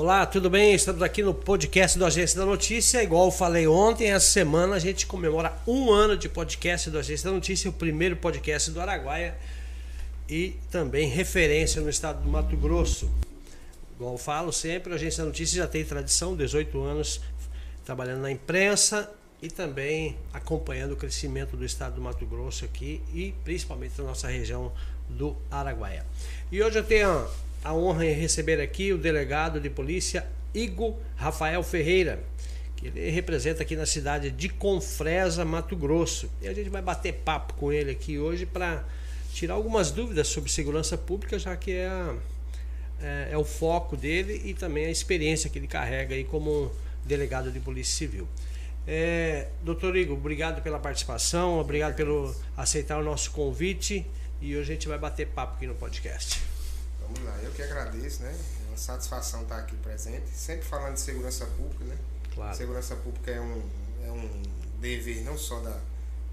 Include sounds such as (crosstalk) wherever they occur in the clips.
Olá, tudo bem? Estamos aqui no podcast do Agência da Notícia. Igual eu falei ontem, essa semana a gente comemora um ano de podcast do Agência da Notícia, o primeiro podcast do Araguaia e também referência no estado do Mato Grosso. Igual eu falo sempre, a Agência da Notícia já tem tradição, 18 anos trabalhando na imprensa e também acompanhando o crescimento do estado do Mato Grosso aqui e principalmente na nossa região do Araguaia. E hoje eu tenho a honra em receber aqui o delegado de polícia Igor Rafael Ferreira, que ele representa aqui na cidade de Confresa, Mato Grosso. E a gente vai bater papo com ele aqui hoje para tirar algumas dúvidas sobre segurança pública, já que é, a, é, é, o foco dele e também a experiência que ele carrega aí como delegado de polícia civil. É, doutor Igor, obrigado pela participação, obrigado pelo aceitar o nosso convite e hoje a gente vai bater papo aqui no podcast. Vamos lá, eu que agradeço, né? É uma satisfação estar aqui presente. Sempre falando de segurança pública, né? Claro. Segurança pública é um, é um dever não só da,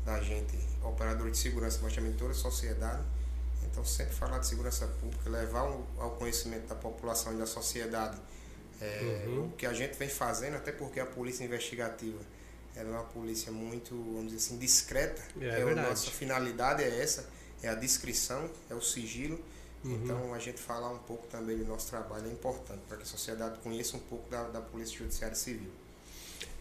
da gente, operador de segurança, mas também de toda a sociedade. Então, sempre falar de segurança pública, levar ao conhecimento da população e da sociedade é, uhum. o que a gente vem fazendo, até porque a polícia investigativa ela é uma polícia muito, vamos dizer assim, discreta. É, é a nossa finalidade é essa, é a descrição, é o sigilo. Uhum. Então, a gente falar um pouco também do nosso trabalho é importante, para que a sociedade conheça um pouco da, da Polícia Judiciária Civil.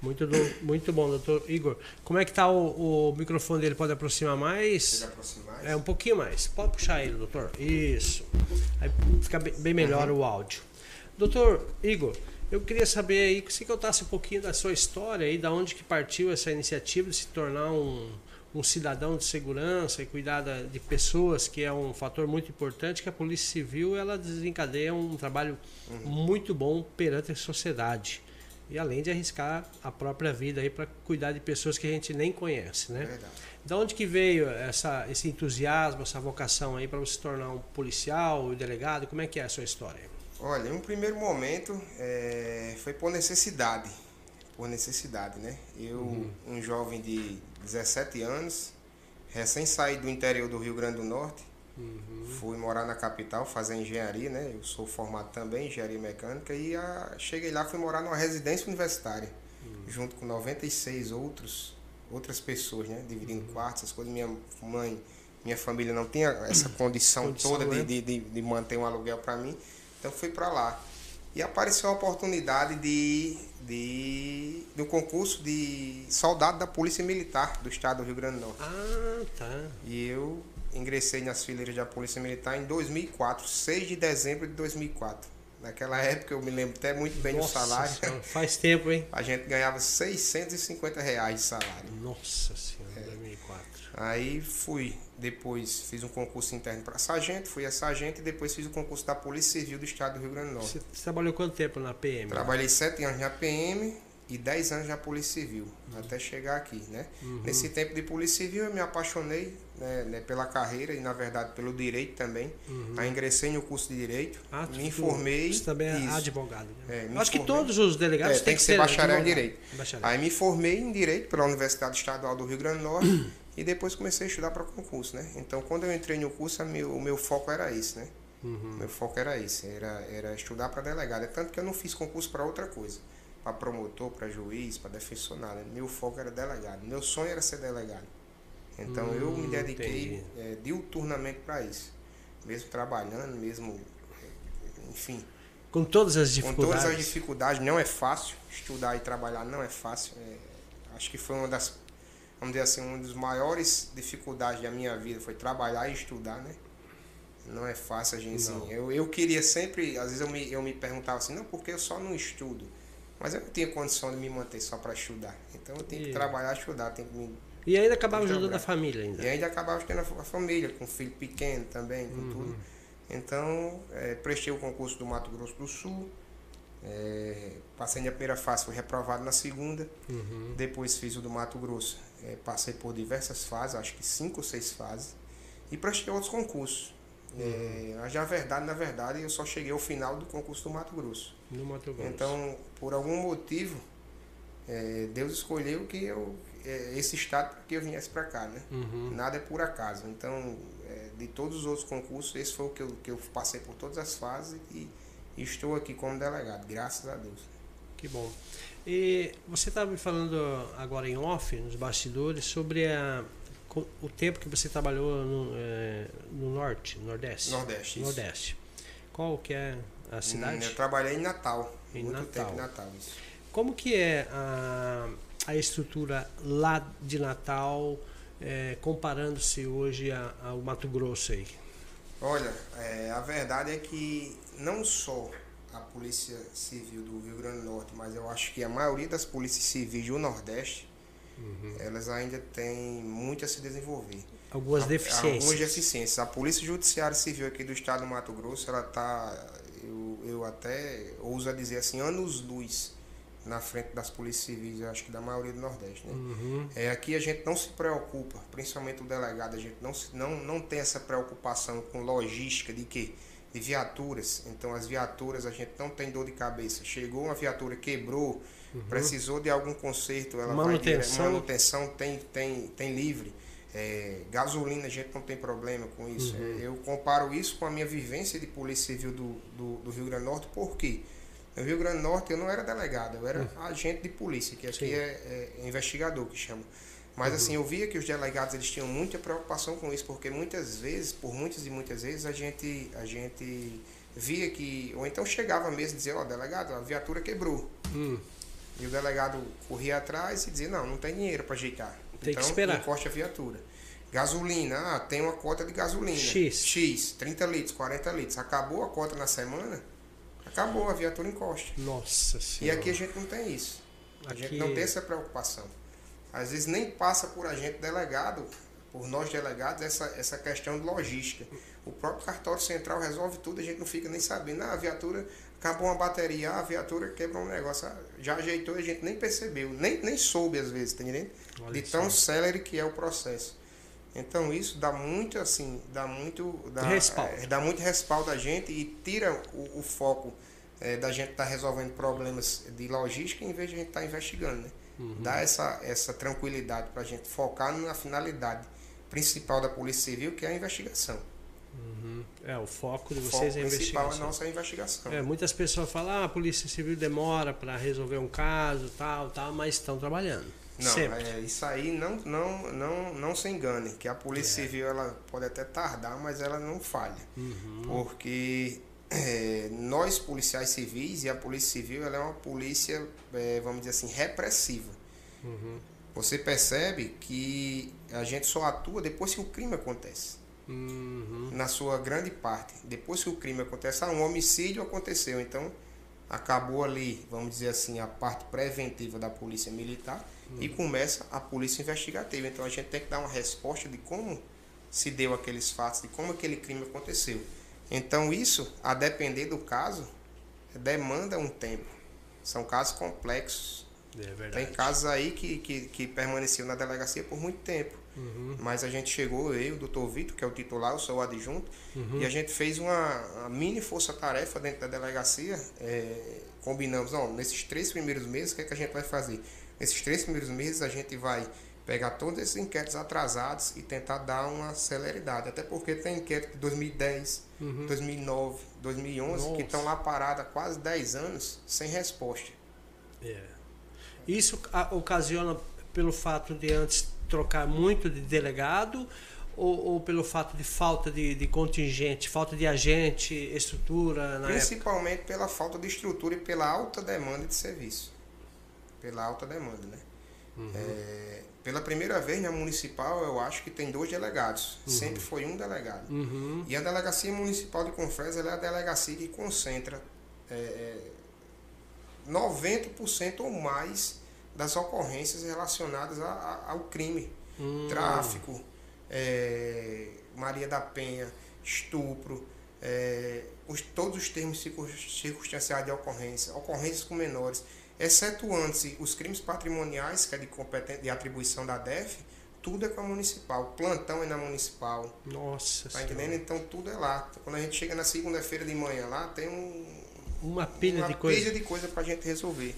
Muito, do, muito bom, doutor Igor. Como é que está o, o, microfone dele? Pode aproximar mais? Pode aproximar mais? É, um pouquinho mais. Pode puxar ele, doutor. Isso. Aí fica bem melhor uhum. o áudio. Doutor Igor, eu queria saber aí, se contasse um pouquinho da sua história e da onde que partiu essa iniciativa de se tornar um, um cidadão de segurança e cuidar de pessoas, que é um fator muito importante, que a Polícia Civil ela desencadeia um trabalho uhum. muito bom perante a sociedade. E além de arriscar a própria vida aí para cuidar de pessoas que a gente nem conhece, né? Verdade. Da onde que veio essa, esse entusiasmo, essa vocação aí para você se tornar um policial, um delegado? Como é que é a sua história? Olha, em um primeiro momento é, foi por necessidade, por necessidade, né? Eu, uhum. um jovem de 17 anos, recém saí do interior do Rio Grande do Norte, uhum. fui morar na capital, fazer engenharia, né? Eu sou formado também em engenharia mecânica e a, cheguei lá, fui morar numa residência universitária, uhum. junto com 96 outros, outras pessoas, né? Dividindo uhum. quartos, essas coisas. Minha mãe, minha família não tinha essa condição, condição toda né? de, de, de manter um aluguel para mim, então fui para lá. E apareceu a oportunidade de, de do concurso de soldado da Polícia Militar do Estado do Rio Grande do Norte. Ah, tá. E eu ingressei nas fileiras da Polícia Militar em 2004, 6 de dezembro de 2004. Naquela época eu me lembro até muito bem Nossa do salário. Senhora, faz tempo, hein? A gente ganhava 650 reais de salário. Nossa Senhora. 2004. Aí fui, depois fiz um concurso interno para sargento, fui a sargento e depois fiz o concurso da Polícia Civil do Estado do Rio Grande do Norte. Você trabalhou quanto tempo na PM? Trabalhei sete anos na PM e dez anos na Polícia Civil, uhum. até chegar aqui, né? Uhum. Nesse tempo de Polícia Civil eu me apaixonei né, né, pela carreira e na verdade pelo direito também. Uhum. Aí ingressei no curso de Direito, ah, me informei. Você também é isso. advogado. Né? É, Acho que todos os delegados é, têm que, que ser bacharel em Direito. Bacharel. Aí me formei em Direito pela Universidade Estadual do Rio Grande do Norte. (clears throat) E depois comecei a estudar para concurso, né? Então, quando eu entrei no curso, meu, o meu foco era esse, né? Uhum. Meu foco era esse, era, era estudar para delegado. É tanto que eu não fiz concurso para outra coisa. Para promotor, para juiz, para defensor, nada. Meu foco era delegado. Meu sonho era ser delegado. Então, hum, eu me hum, dediquei é, diuturnamente para isso. Mesmo trabalhando, mesmo... Enfim... Com todas as dificuldades. Com todas as dificuldades. Não é fácil. Estudar e trabalhar não é fácil. É, acho que foi uma das vamos dizer assim, uma das maiores dificuldades da minha vida foi trabalhar e estudar, né? Não é fácil a gente assim. Eu, eu queria sempre, às vezes eu me, eu me perguntava assim, não, porque eu só não estudo. Mas eu não tinha condição de me manter só para estudar. Então eu tenho e... que trabalhar estudar, tenho que me. E ainda acabava ajudando a família ainda. E ainda acabava ajudando a família, com filho pequeno também, com uhum. tudo. Então, é, prestei o concurso do Mato Grosso do Sul. É, passei na primeira fase, fui reprovado na segunda. Uhum. Depois fiz o do Mato Grosso. É, passei por diversas fases, acho que cinco ou seis fases, e prestei outros concursos. Uhum. É, já verdade, na verdade, eu só cheguei ao final do concurso do Mato Grosso. No Mato Grosso. Então, por algum motivo, é, Deus escolheu que eu é, esse estado para que eu viesse para cá, né? Uhum. Nada é por acaso. Então, é, de todos os outros concursos, esse foi o que eu, que eu passei por todas as fases e, e estou aqui como delegado, graças a Deus. Que bom. E você estava me falando agora em off, nos bastidores, sobre a, o tempo que você trabalhou no, é, no norte, nordeste. Nordeste. Isso. Nordeste. Qual que é a cidade? Eu trabalhei em Natal. Em muito Natal. tempo em Natal, isso. Como que é a, a estrutura lá de Natal, é, comparando-se hoje ao Mato Grosso aí? Olha, é, a verdade é que não só a Polícia Civil do Rio Grande do Norte, mas eu acho que a maioria das polícias civis do Nordeste, elas ainda têm muito a se desenvolver. Algumas deficiências. Algumas deficiências. A Polícia Judiciária Civil aqui do estado do Mato Grosso, ela está, eu, eu até ouso dizer assim, anos-luz na frente das polícias civis, eu acho que da maioria do Nordeste. Né? Uhum. É, aqui a gente não se preocupa, principalmente o delegado, a gente não, se- não, não tem essa preocupação com logística de quê? De viaturas. Então as viaturas a gente não tem dor de cabeça. Chegou uma viatura, quebrou, precisou de algum conserto, ela vai dire- Uhum. Manutenção. manutenção tem, tem, tem livre. É, gasolina a gente não tem problema com isso. Uhum. É, Eu comparo isso com a minha vivência de polícia civil do, do, do Rio Grande do Norte, por quê? No Rio Grande do Norte eu não era delegado, eu era agente de polícia, que aqui Uhum. É, é investigador que chama. Mas assim, eu via que os delegados eles tinham muita preocupação com isso, porque muitas vezes, por muitas e muitas vezes, a gente, a gente via que, ou então chegava mesmo e dizia, ó, delegado, a viatura quebrou. Hum. E o delegado corria atrás e dizia, não, não tem dinheiro para ajeitar. Tem que então, esperar. encoste a viatura. Gasolina, ah, tem uma cota de gasolina. X. X, 30 litros, 40 litros. Acabou a cota na semana, acabou, a viatura encosta. Nossa E Senhora. aqui a gente não tem isso. A Aqui- gente não tem essa preocupação. Às vezes nem passa por a gente delegado, por nós delegados, essa, essa questão de logística. O próprio cartório central resolve tudo, a gente não fica nem sabendo. Ah, a viatura acabou uma bateria, ah, a viatura quebrou um negócio, ah, já ajeitou e a gente nem percebeu, nem, nem soube às vezes, tá entendendo? De tão célere que é o processo. Então isso dá muito assim, dá muito. Dá, Respaldo. é, dá muito respaldo a gente e tira o, o foco é, da gente estar resolvendo problemas de logística em vez de a gente estar investigando. Né? Uhum. Dá essa, essa tranquilidade para a gente focar na finalidade principal da Polícia Civil, que é a investigação. Uhum. É, o foco de vocês foco é a principal é a investigação. nossa investigação. É, muitas pessoas falam, ah, a Polícia Civil demora para resolver um caso, tal, tal, mas estão trabalhando. Não, Sempre. é, isso aí não, não, não, não se engane, que a Polícia É. Civil ela pode até tardar, mas ela não falha. Uhum. Porque é, nós, policiais civis, e a Polícia Civil ela é uma polícia, é, vamos dizer assim, repressiva. Uhum. Você percebe que a gente só atua depois que o crime acontece. Uhum. Na sua grande parte. Depois que o crime acontece, ah, um homicídio aconteceu. Então, acabou ali, vamos dizer assim, a parte preventiva da polícia militar e começa a polícia investigativa. Então, a gente tem que dar uma resposta de como se deu aqueles fatos, de como aquele crime aconteceu. Então, isso, a depender do caso, demanda um tempo. São casos complexos. É verdade. Tem casos aí que, que, que permaneceu na delegacia por muito tempo. Uhum. Mas a gente chegou, eu, o doutor Vitor, que é o titular, eu sou o adjunto, Uhum. e a gente fez uma, uma mini força-tarefa dentro da delegacia. é, combinamos, ó, nesses três primeiros meses, o que, é que a gente vai fazer? Nesses três primeiros meses, a gente vai pegar todos esses inquéritos atrasados e tentar dar uma celeridade. Até porque tem inquérito de 2010, Uhum. 2009, 2011, Nossa. que estão lá parados há quase 10 anos sem resposta. É. Isso ocasiona pelo fato de antes trocar muito de delegado ou, ou pelo fato de falta de, de contingente, falta de agente, estrutura na época? Principalmente pela falta de estrutura e pela alta demanda de serviço. Pela alta demanda, né? Uhum. É, pela primeira vez na municipal, eu acho que tem dois delegados. Sempre foi um delegado. Uhum. E a delegacia municipal de Confresa é a delegacia que concentra é, é, 90% ou mais das ocorrências relacionadas a- a- ao crime. Hum. Tráfico, é, Maria da Penha, estupro, é, os, todos os termos circun- circunstanciais de ocorrência, ocorrências com menores, excetuando-se os crimes patrimoniais, que é de, competen- de atribuição da DEF, tudo é com a municipal. Plantão é na municipal. Nossa Tá Senhora. entendendo? Então tudo é lá. Quando a gente chega na segunda-feira de manhã lá, tem um, Uma pilha uma de coisa. pilha de coisa pra gente resolver.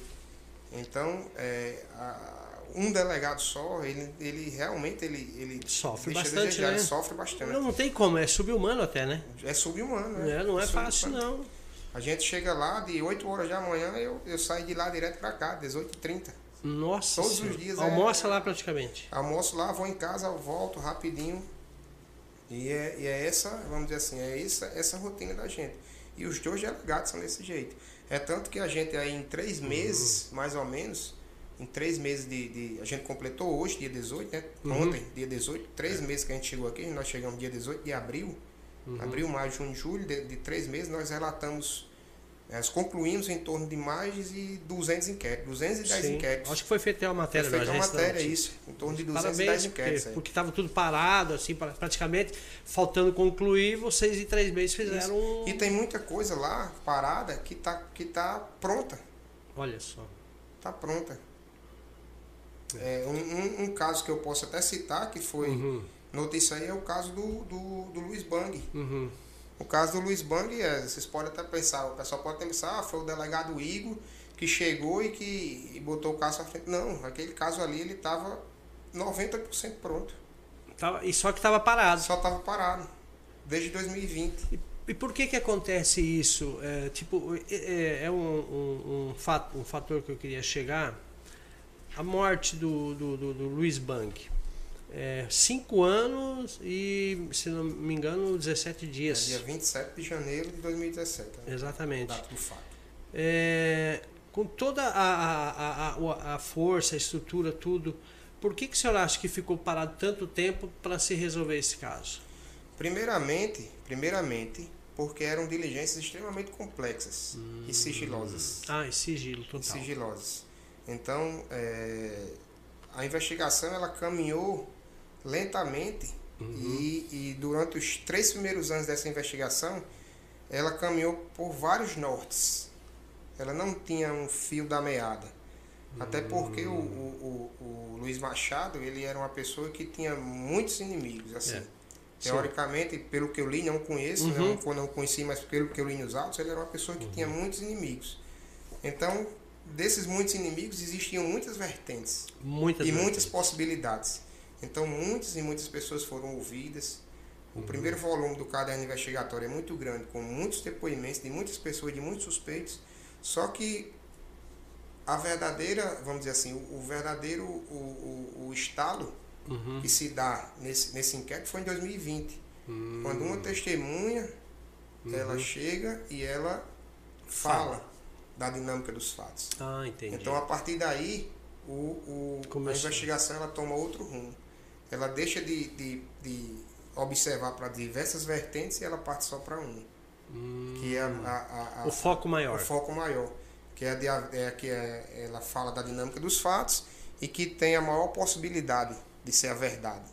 Então, é, a- um delegado só, ele, ele realmente ele, ele Sofre a bastante, desejar, né? sofre bastante. Não, não tem como, é subhumano até, né? É subhumano, né? É, não é Subhumano. fácil, não. A gente chega lá de 8 horas da manhã, eu, eu saio de lá direto para cá, 18h30. Nossa Todos senhora. os dias é- Almoça lá praticamente. Almoço lá, vou em casa, volto rapidinho. E é, e é essa, vamos dizer assim, é essa, essa rotina da gente. E os dois delegados são desse jeito. É tanto que a gente aí em três Uhum. meses, mais ou menos, em três meses de, de- A gente completou hoje, dia 18, né? Uhum. Ontem, dia 18, três meses que a gente chegou aqui, nós chegamos dia 18 de abril. Uhum. Abril, maio, junho, julho, de, de três meses, nós relatamos. Nós concluímos em torno de mais de 200 inquéritos, 210 Sim. inquéritos. Acho que foi feita uma matéria Foi feita uma matéria, isso, em torno de 210 Parabéns, inquéritos. porque, aí. porque tava tudo parado, assim, pra- praticamente, faltando concluir, vocês em três meses fizeram um. E tem muita coisa lá parada que tá, que tá pronta. Olha só. Tá pronta. É, um, um, um caso que eu posso até citar, que foi Uhum, notícia aí, é o caso do, do, do Luiz Bang. uhum. O caso do Luiz Bang, é, vocês podem até pensar, o pessoal pode pensar, ah, foi o delegado Igor que chegou e que e botou o caso à frente. Não, aquele caso ali ele estava 90% pronto. Tava- e só que estava parado. Só estava parado. Desde 2020. E, e por que que acontece isso? É, tipo, é, é- é um, um, um, fato, um fator que eu queria chegar. A morte do, do, do, do Luiz Bang. É, cinco anos e, se não me engano, 17 É dias. dia 27 de janeiro de 2017. Né? Exatamente. Data do fato. É, com toda a, a, a, a- força, a estrutura, tudo, por que, que o senhor acha que ficou parado tanto tempo para se resolver esse caso? Primeiramente, primeiramente, porque eram diligências extremamente complexas Hum. e sigilosas. Ah, e sigilo E total. sigilosas. Então, é, a investigação ela caminhou lentamente Uhum. e, e durante os três primeiros anos dessa investigação, ela caminhou por vários nortes. Ela não tinha um fio da meada. Até porque o, o, o, o Luiz Machado, ele era uma pessoa que tinha muitos inimigos, assim. É. Teoricamente, pelo que eu li, não conheço, Uhum. não, não conheci, mas pelo que eu li nos autos, ele era uma pessoa que tinha muitos inimigos. Então, desses muitos inimigos, existiam muitas vertentes Muitas e vezes. muitas possibilidades. Então, muitas e muitas pessoas foram ouvidas. O primeiro volume do caderno investigatório é muito grande, com muitos depoimentos de muitas pessoas, de muitos suspeitos. Só que a verdadeira, vamos dizer assim, o, o verdadeiro o, o, o estalo Uhum. que se dá nesse, nesse inquérito foi em 2020. Hum. Quando uma testemunha, ela Uhum. chega e ela Fala. fala da dinâmica dos fatos. Ah, entendi. Então, a partir daí, o, o, a investigação ela toma outro rumo. Ela deixa de, de, de observar para diversas vertentes e ela parte só para uma, Hum. que é a, a- a- o foco maior. o foco maior, que é, de, a- é que é, ela fala da dinâmica dos fatos e que tem a maior possibilidade de ser a verdade.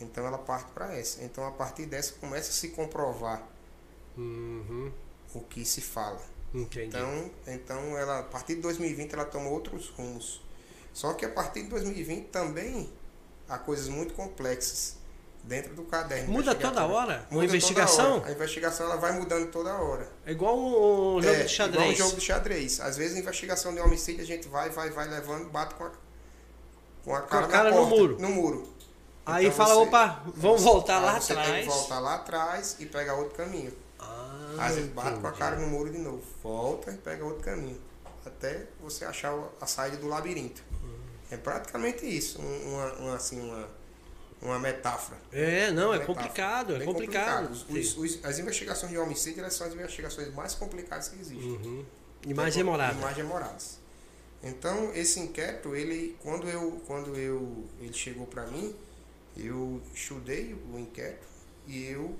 Então ela parte para essa. Então a partir dessa começa a se comprovar Uhum. o que se fala. Entendi. Então, então ela, a partir de 2020 ela toma outros rumos. Só que a partir de 2020 também há coisas muito complexas dentro do caderno. Muda toda hora? Uma Muda investigação? toda hora. A investigação ela vai mudando toda hora. É igual um, jogo é, de xadrez. Igual um jogo de xadrez. Às vezes a investigação de homicídio a gente vai, vai, vai levando, bate com a, com a cara, na cara no muro. No muro. Aí Então fala, você- opa, vamos voltar lá você atrás. tem que voltar lá atrás e pegar outro caminho. Ah, Às vezes bate com a cara no muro de novo. Volta e pega outro caminho. Até você achar a saída do labirinto. É praticamente isso. um- Uma, uma, assim, uma, uma metáfora. É, não, é Metáfora. complicado, é Bem complicado. Os- os- os- as investigações de homicídio elas são as investigações mais complicadas que existem. Uhum. E mais demorado. E mais demoradas. Então, esse inquérito, ele, quando eu, quando eu, ele chegou para mim, eu estudei o inquérito e eu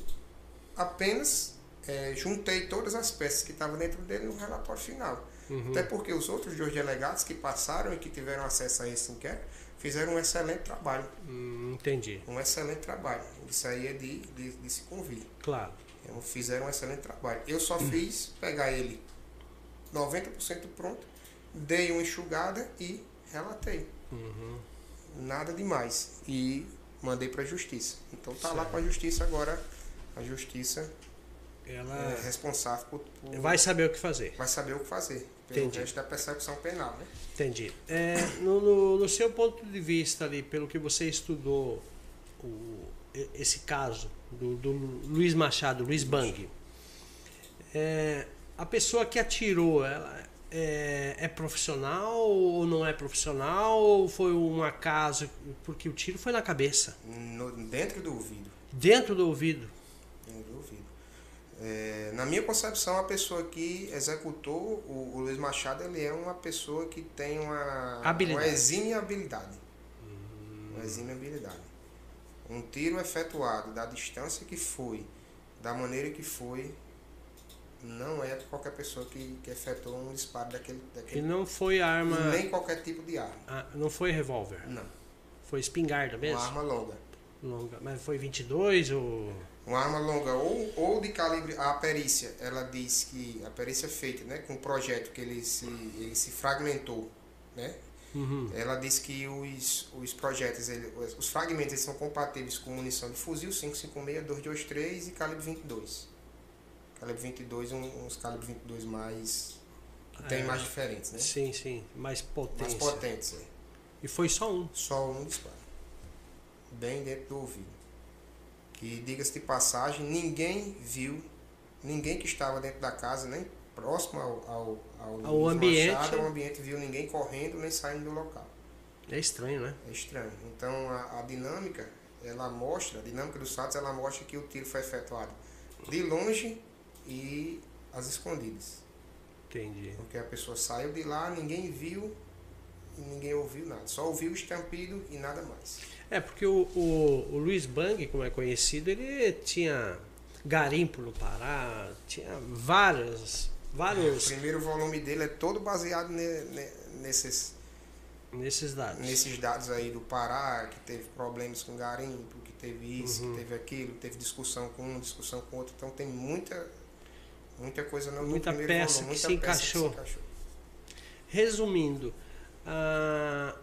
apenas eh, juntei todas as peças que estavam dentro dele no relatório final. Uhum. Até porque os outros dois delegados que passaram e que tiveram acesso a esse inquérito fizeram um excelente trabalho. Hum, entendi, Um excelente trabalho. Isso aí é de, de, de se convir. claro. Então, fizeram um excelente trabalho. Eu só fiz pegar ele 90% pronto, dei uma enxugada e relatei. Uhum. Nada demais. E mandei para a justiça. Então tá lá Certo. para a justiça agora. A justiça Ela é responsável por, por- vai saber o que fazer. vai saber o que fazer. Pelo Entendi. resto da persecução penal, né? Entendi. É, no, no- no seu ponto de vista ali, pelo que você estudou o- esse caso do, do Luiz Machado, Luiz Bang, é, A pessoa que atirou, ela é, é profissional ou não é profissional? Ou foi um acaso? Porque o tiro foi na cabeça. No, dentro do ouvido. Dentro do ouvido. É, na minha concepção, a pessoa que executou o, o, Luiz Machado, ele é uma pessoa que tem uma, habilidade. uma exímia habilidade. Hum. Uma exímia habilidade. Um tiro efetuado da distância que foi, da maneira que foi, não é qualquer pessoa que, que efetuou um disparo daquele, daquele. E não foi arma. Nem qualquer tipo de arma. Ah, não foi revólver? Não. Foi espingarda mesmo? Uma arma longa. Longa. Mas foi 22 ou. Uma arma longa ou, ou de calibre. A perícia, ela diz que. A perícia é feita né, com o projeto que ele se, ele se fragmentou. Né? Uhum. Ela diz que os, os projéteis, ele, os fragmentos eles são compatíveis com munição de fuzil 556, 223 e calibre 22. Calibre 22, um, uns calibre 22 mais. que é, tem mais diferentes, né? Sim, sim. Mais potentes. Mais potentes, é. E foi só um? Só um disparo. Bem dentro do ouvido. Que, diga-se de passagem, ninguém viu, ninguém que estava dentro da casa, nem próximo ao, ao, ao, ao ambiente. Machado, ao ambiente, viu ninguém correndo nem saindo do local. É estranho, né? É estranho. Então a, a dinâmica, ela mostra, a dinâmica dos fatos, ela mostra que o tiro foi efetuado de longe e as escondidas. Entendi. Porque a pessoa saiu de lá, ninguém viu e ninguém ouviu nada. Só ouviu o estampido e nada mais. É, porque o, o, o Luiz Bang, como é conhecido, ele tinha garimpo no Pará, tinha várias, vários... O primeiro volume dele é todo baseado ne, ne, nesses... Nesses dados. Nesses dados aí do Pará, que teve problemas com garimpo, que teve isso, uhum. que teve aquilo, teve discussão com um, discussão com outro. Então tem muita Muita coisa não muita peça, volume, muita que, se peça que se encaixou. Resumindo, a,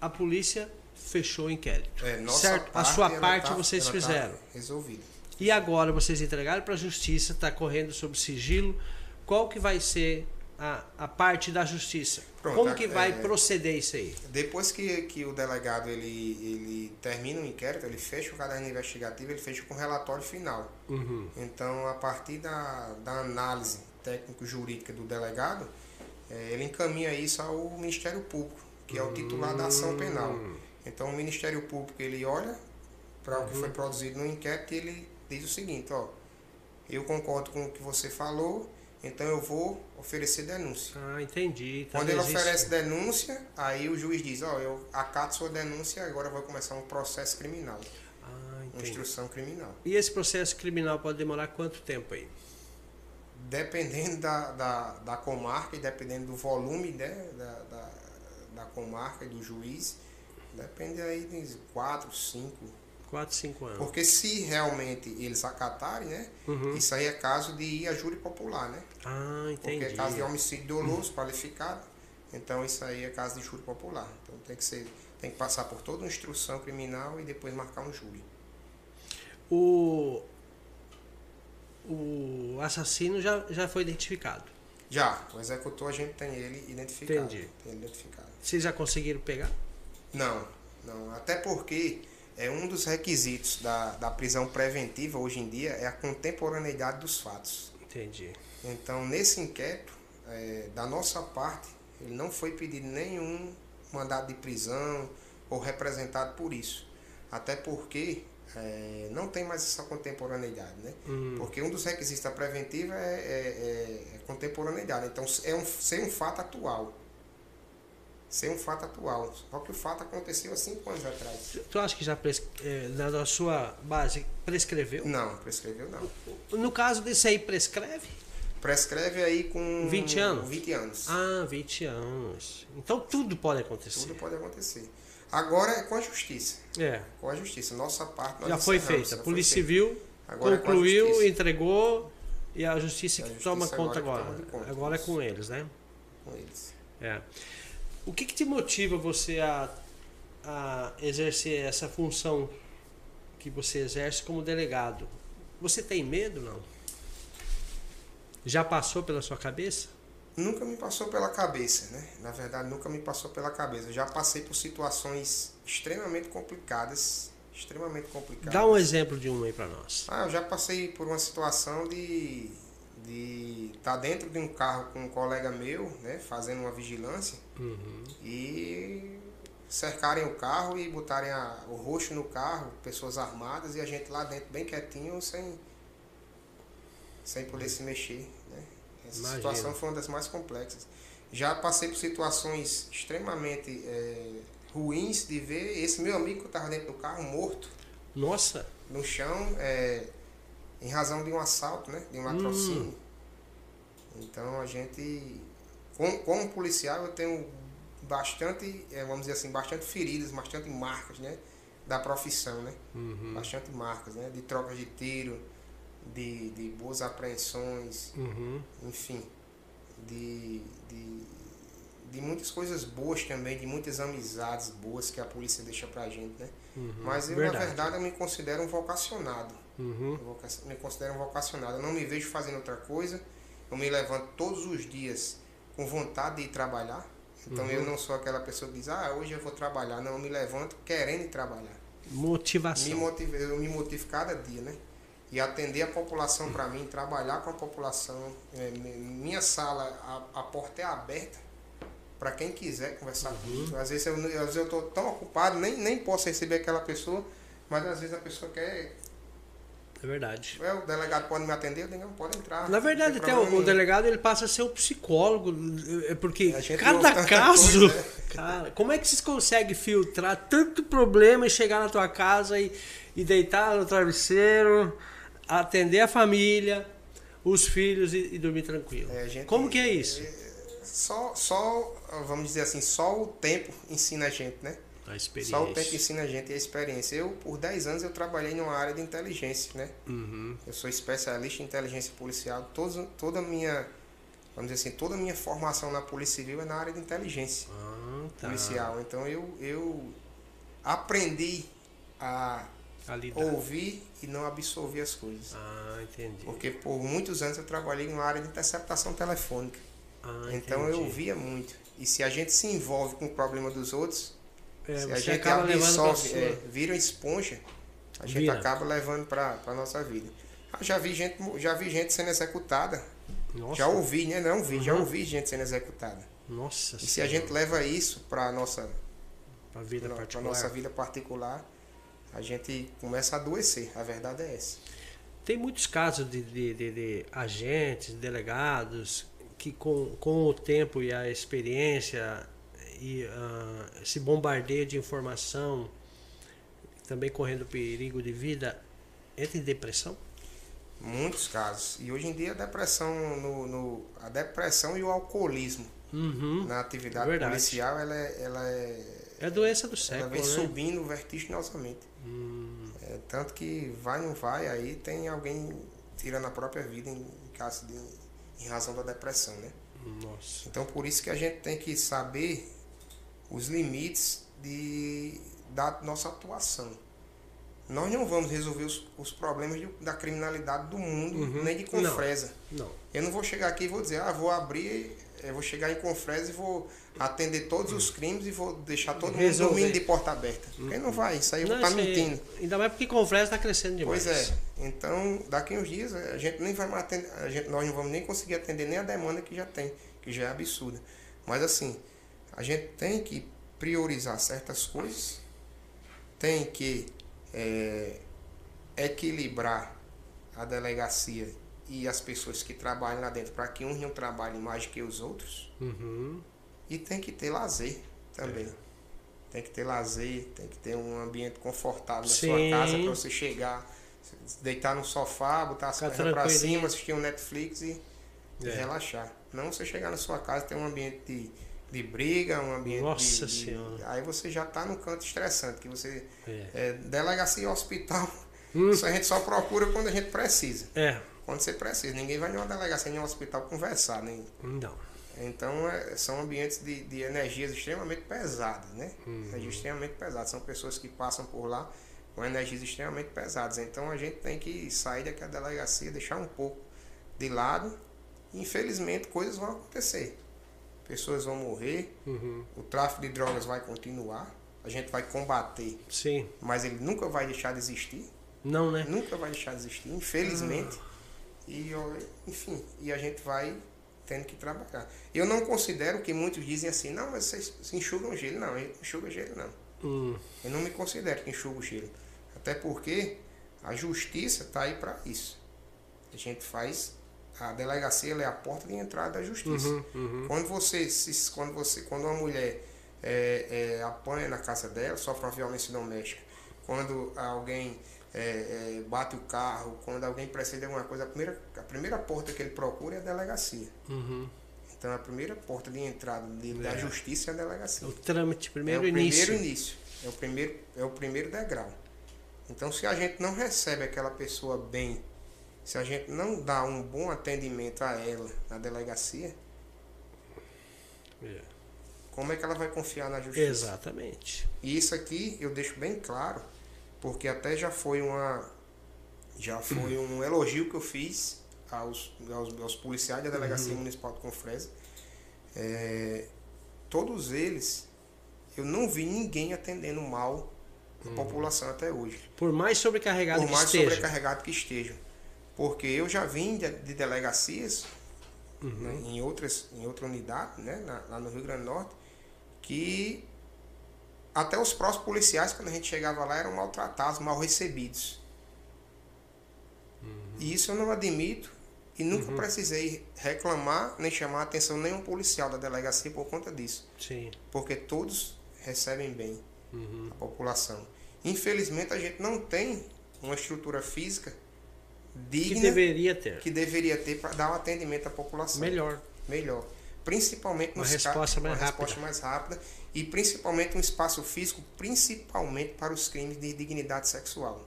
a polícia fechou o inquérito. É, nossa certo? Parte, a sua parte tá, vocês tá fizeram. Tá resolvido. E agora vocês entregaram para a justiça, está correndo sob sigilo. Qual que vai ser a, a parte da justiça? Pronto, Como que vai é, proceder isso aí? Depois que, que o delegado ele, ele termina o inquérito, ele fecha o caderno investigativo, ele fecha com o relatório final. Uhum. Então, a partir da, da análise técnico-jurídica do delegado, é, ele encaminha isso ao Ministério Público, que é o titular da ação penal. Hum. Então, o Ministério Público ele olha para o que Uhum. foi produzido no inquérito e ele diz o seguinte, ó, eu concordo com o que você falou, então eu vou oferecer denúncia. Ah, entendi. Então Quando ele existe- oferece denúncia, aí o juiz diz, ó, eu acato sua denúncia, agora vai começar um processo criminal, Ah, uma entendi. instrução criminal. E esse processo criminal pode demorar quanto tempo aí? Dependendo da, da, da comarca e dependendo do volume né, da, da, da comarca e do juiz, depende aí de 4, 5. 4, 5 anos. Porque se realmente eles acatarem, né? Uhum. Isso aí é caso de ir a júri popular, né? Ah, Porque entendi. é caso de homicídio doloso qualificado. Então isso aí é caso de júri popular. Então tem que ser, tem que passar por toda uma instrução criminal e depois marcar um júri. O, o assassino já, já foi identificado. Já, o executor a gente tem ele identificado. Entendi. Tem ele identificado. Vocês já conseguiram pegar? Não, não. Até porque é um dos requisitos da, da prisão preventiva hoje em dia é a contemporaneidade dos fatos. Entendi. Então, nesse inquérito, é, da nossa parte, ele não foi pedido nenhum mandado de prisão ou representado por isso. Até porque é, não tem mais essa contemporaneidade, né? Hum. Porque um dos requisitos da preventiva é, é- é- é contemporaneidade. Então, é um, ser um fato atual. Ser um fato atual. Só que o fato aconteceu há cinco anos atrás. Tu- acha que já pres... eh, na sua base prescreveu? Não, prescreveu não. No caso desse aí, prescreve? Prescreve aí com 20 anos? 20 anos. Ah, 20 anos. Então tudo pode acontecer. Tudo pode acontecer. Agora é com a justiça. É. Com a justiça. Nossa parte Já foi feita. já A foi Polícia feita. Civil Agora é concluiu, justiça. entregou e a justiça A que justiça toma conta agora agora. conta, agora é com eles, né? Com eles. É. O que, que te motiva você a, a exercer essa função que você exerce como delegado? Você tem medo, não? Já passou pela sua cabeça? Nunca me passou pela cabeça, né? Na verdade, nunca me passou pela cabeça. Eu já passei por situações extremamente complicadas. Extremamente complicadas. Dá um exemplo de uma aí pra nós. Ah, eu já passei por uma situação de, de estar tá dentro de um carro com um colega meu, né, fazendo uma vigilância Uhum. e cercarem o carro e botarem a, o roxo no carro, pessoas armadas e a gente lá dentro bem quietinho, sem, sem poder se mexer. Né? Essa Imagino. situação foi uma das mais complexas. Já passei por situações extremamente eh, ruins de ver esse meu amigo que estava dentro do carro morto Nossa, no chão é, em razão de um assalto, né? De um latrocínio. Então a gente, como, como policial, eu tenho bastante, é, vamos dizer assim, bastante feridas, bastante marcas, né? Da profissão, né? Uhum. Bastante marcas, né? De trocas de tiro, de, de boas apreensões, Uhum. enfim, de, de, de muitas coisas boas também, de muitas amizades boas que a polícia deixa pra gente, né? Uhum. Mas eu, Verdade. na verdade, eu me considero um vocacionado. Uhum. Eu me considero um vocacionado. Eu não me vejo fazendo outra coisa. Eu me levanto todos os dias com vontade de ir trabalhar. Então Uhum. eu não sou aquela pessoa que diz, ah, hoje eu vou trabalhar. Não, eu me levanto querendo trabalhar. Motivação. Me motivo, eu me motivo cada dia, né? E atender a população para mim, trabalhar com a população. É, mi- minha sala, a, a porta é aberta para quem quiser conversar Uhum. comigo. Às vezes eu, tô tão ocupado, nem, nem posso receber aquela pessoa, mas às vezes a pessoa quer. É verdade. "Ué, o delegado pode me atender? Eu digo, não, pode entrar. Na verdade, até o, o nenhum." delegado ele passa a ser o psicólogo, é porque cada (laughs) caso, coisa, né? cara, como é que vocês conseguem filtrar tanto problema e chegar na tua casa e, e deitar no travesseiro, atender a família, os filhos e, e dormir tranquilo? É, gente- Como que é isso? Só, só, vamos dizer assim, só o tempo ensina a gente, né? A experiência. Só o tempo ensina a gente a experiência. Eu, por 10 anos, eu trabalhei numa área de inteligência, né? Uhum. Eu sou especialista em inteligência policial. Todos, toda a minha, vamos dizer assim, toda a minha formação na Polícia Civil é na área de inteligência Ah, tá. policial. Então eu, eu aprendi a A ouvir e não absorver as coisas. Ah, entendi. Porque por muitos anos eu trabalhei numa área de interceptação telefônica. Ah, Então eu entendi. ouvia muito. E se a gente se envolve com o problema dos outros, É, se a gente pra absorve, é, vira esponja, a gente Vira. acaba levando para a nossa vida. Ah, já vi gente, já vi gente sendo executada. Nossa, Já ouvi, né? Não vi, já Uhum. ouvi gente sendo executada. nossa E se a gente leva isso para nossa Pra vida para particular. nossa vida particular, a gente começa a adoecer. A verdade é essa. Tem muitos casos de, de, de- de agentes, delegados, que com, com o tempo e a experiência e ah, esse bombardeio de informação, também correndo perigo de vida, entra em depressão? Muitos casos. E hoje em dia a depressão no, no- a depressão e o alcoolismo Uhum. na atividade Verdade. policial, ela é, ela é É a doença do ela século, vem né? subindo vertiginosamente. Hum, É, tanto que vai não vai, aí tem alguém tirando a própria vida em caso de em razão da depressão, né? nossa. Então por isso que a gente tem que saber os limites de, da nossa atuação. Nós não vamos resolver os, os problemas de- da criminalidade do mundo, Uhum. nem de Não. Confresa. Não. Eu não vou chegar aqui e vou dizer, ah, vou abrir, eu vou chegar em Confresa e vou atender todos os crimes e vou deixar todo mundo Resolver. dormindo de porta aberta. Porque não vai, isso aí eu vou Não, aí- mentindo. ainda mais porque Confresa está crescendo demais. Pois é. Então, daqui uns dias a gente nem vai mais atender, a gente, nós não vamos nem conseguir atender nem a demanda que já tem, que já é absurda. Mas assim, a gente tem que priorizar certas coisas, tem que é, equilibrar a delegacia e as pessoas que trabalham lá dentro para que uns não trabalhem mais que os outros. Uhum. E tem que ter lazer também. Tem que ter lazer, tem que ter um ambiente confortável na Sim. sua casa para você chegar, deitar no sofá, botar as Ficar pernas para cima, assistir um Netflix e, e É. relaxar. Não você chegar na sua casa e ter um ambiente de, de briga, um ambiente Nossa de, de- Senhora. Aí você já está no canto estressante, que você. É. É, delegacia e hospital, Hum. isso a gente só procura quando a gente precisa. É. Quando você precisa. Ninguém vai numa delegacia nem um hospital conversar, nem. Não. Então, é, são ambientes de, de energias extremamente pesadas, né? Uhum. Energias extremamente pesadas. São pessoas que passam por lá com energias extremamente pesadas. Então, a gente tem que sair daquela delegacia, deixar um pouco de lado. Infelizmente, coisas vão acontecer. Pessoas vão morrer, Uhum. o tráfico de drogas vai continuar. A gente vai combater, Sim. mas ele nunca vai deixar de existir. Não, né? Nunca vai deixar de existir, infelizmente. E, enfim, e a gente vai tendo que trabalhar. Eu não considero que muitos dizem assim, não, mas vocês enxugam gelo. Não, eu enxuga gelo não. Hum. Eu não me considero que enxugo gelo. Até porque a justiça está aí para isso. A gente faz. A delegacia é a porta de entrada da justiça. Uhum, uhum. Quando você. Se, quando você. Quando uma mulher é, é, apanha na casa dela, sofre uma violência doméstica. Quando alguém é, é, bate o carro, quando alguém precisa de alguma coisa, a primeira, a primeira porta que ele procura é a delegacia. Uhum. Então a primeira porta de entrada de, da é. justiça é a delegacia. O trâmite, primeiro é o início. Primeiro início. É o primeiro, é o primeiro degrau. Então se a gente não recebe aquela pessoa bem, se a gente não dá um bom atendimento a ela na delegacia. É. como é que ela vai confiar na justiça? Exatamente. E isso aqui eu deixo bem claro porque até já foi uma já foi um elogio que eu fiz aos, aos, aos policiais da Delegacia uhum. Municipal de Confresa. É, todos eles, eu não vi ninguém atendendo mal a uhum. população até hoje. Por mais sobrecarregado Por que mais esteja. sobrecarregado que esteja. Porque eu já vim de, de delegacias uhum. né, em, outras, em outra unidade, né, na, lá no Rio Grande do Norte, que até os próprios policiais, quando a gente chegava lá, eram maltratados, mal recebidos. Uhum. E isso eu não admito e nunca uhum. precisei reclamar nem chamar a atenção nenhum policial da delegacia por conta disso. Sim. Porque todos recebem bem uhum. a população. Infelizmente a gente não tem uma estrutura física digna que deveria ter, que deveria ter para dar um atendimento à população. Melhor. Melhor. Principalmente uma resposta mais uma rápida. resposta mais rápida e principalmente um espaço físico, principalmente para os crimes de dignidade sexual.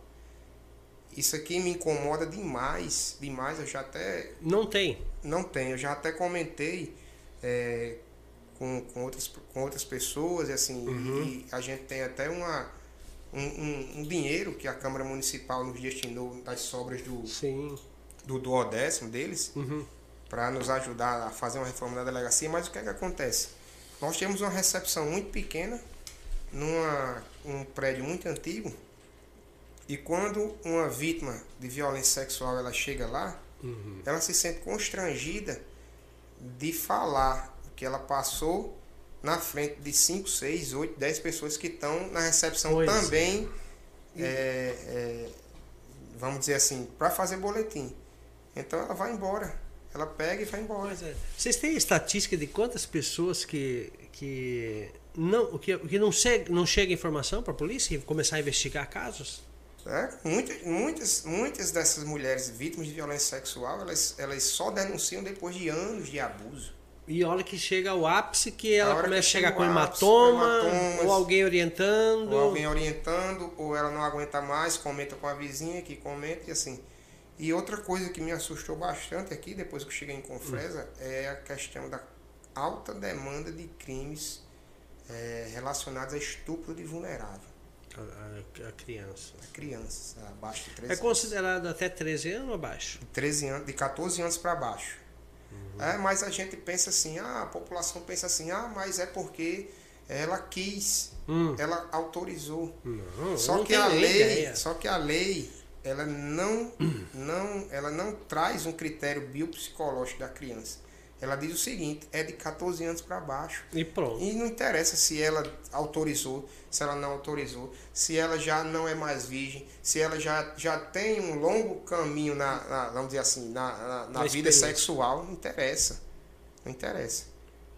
Isso aqui me incomoda demais, demais. Eu já até não tem, não tem. Eu já até comentei é, com, com outras com outras pessoas e assim uhum. e a gente tem até uma um, um, um, dinheiro que a Câmara Municipal nos destinou das sobras do Sim. do duodécimo deles uhum. para nos ajudar a fazer uma reforma da delegacia. Mas o que é que acontece? Nós temos uma recepção muito pequena, num um prédio muito antigo, e quando uma vítima de violência sexual ela chega lá, uhum. ela se sente constrangida de falar o que ela passou na frente de 5, 6, 8, 10 pessoas que estão na recepção pois também, é. É, é, vamos dizer assim, para fazer boletim. Então ela vai embora. Ela pega e vai embora. É. Vocês têm estatística de quantas pessoas que, que não que, que não, chega, não chega informação para a polícia e começar a investigar casos? É, muitas, muitas, muitas dessas mulheres vítimas de violência sexual, elas, elas só denunciam depois de anos de abuso. E olha que chega ao ápice que ela começa a chegar com hematoma, ou alguém orientando. Ou alguém orientando, ou ela não aguenta mais, comenta com a vizinha que comenta e assim. E outra coisa que me assustou bastante aqui, depois que eu cheguei em Confresa, hum. é a questão da alta demanda de crimes é, relacionados a estupro de vulnerável. A, a, a criança. A criança, abaixo de 13 É considerado até 13 anos ou abaixo? De, 13 anos, de 14 anos para baixo. Uhum. É, mas a gente pensa assim, ah, a população pensa assim, ah, mas é porque ela quis, hum. ela autorizou. Não, só que a lei, ideia. só que a lei ela não, não, ela não traz um critério biopsicológico da criança. Ela diz o seguinte, é de 14 anos para baixo. E pronto. E não interessa se ela autorizou, se ela não autorizou, se ela já não é mais virgem, se ela já, já tem um longo caminho na, na vamos dizer assim, na, na, na vida sexual, não interessa. Não interessa.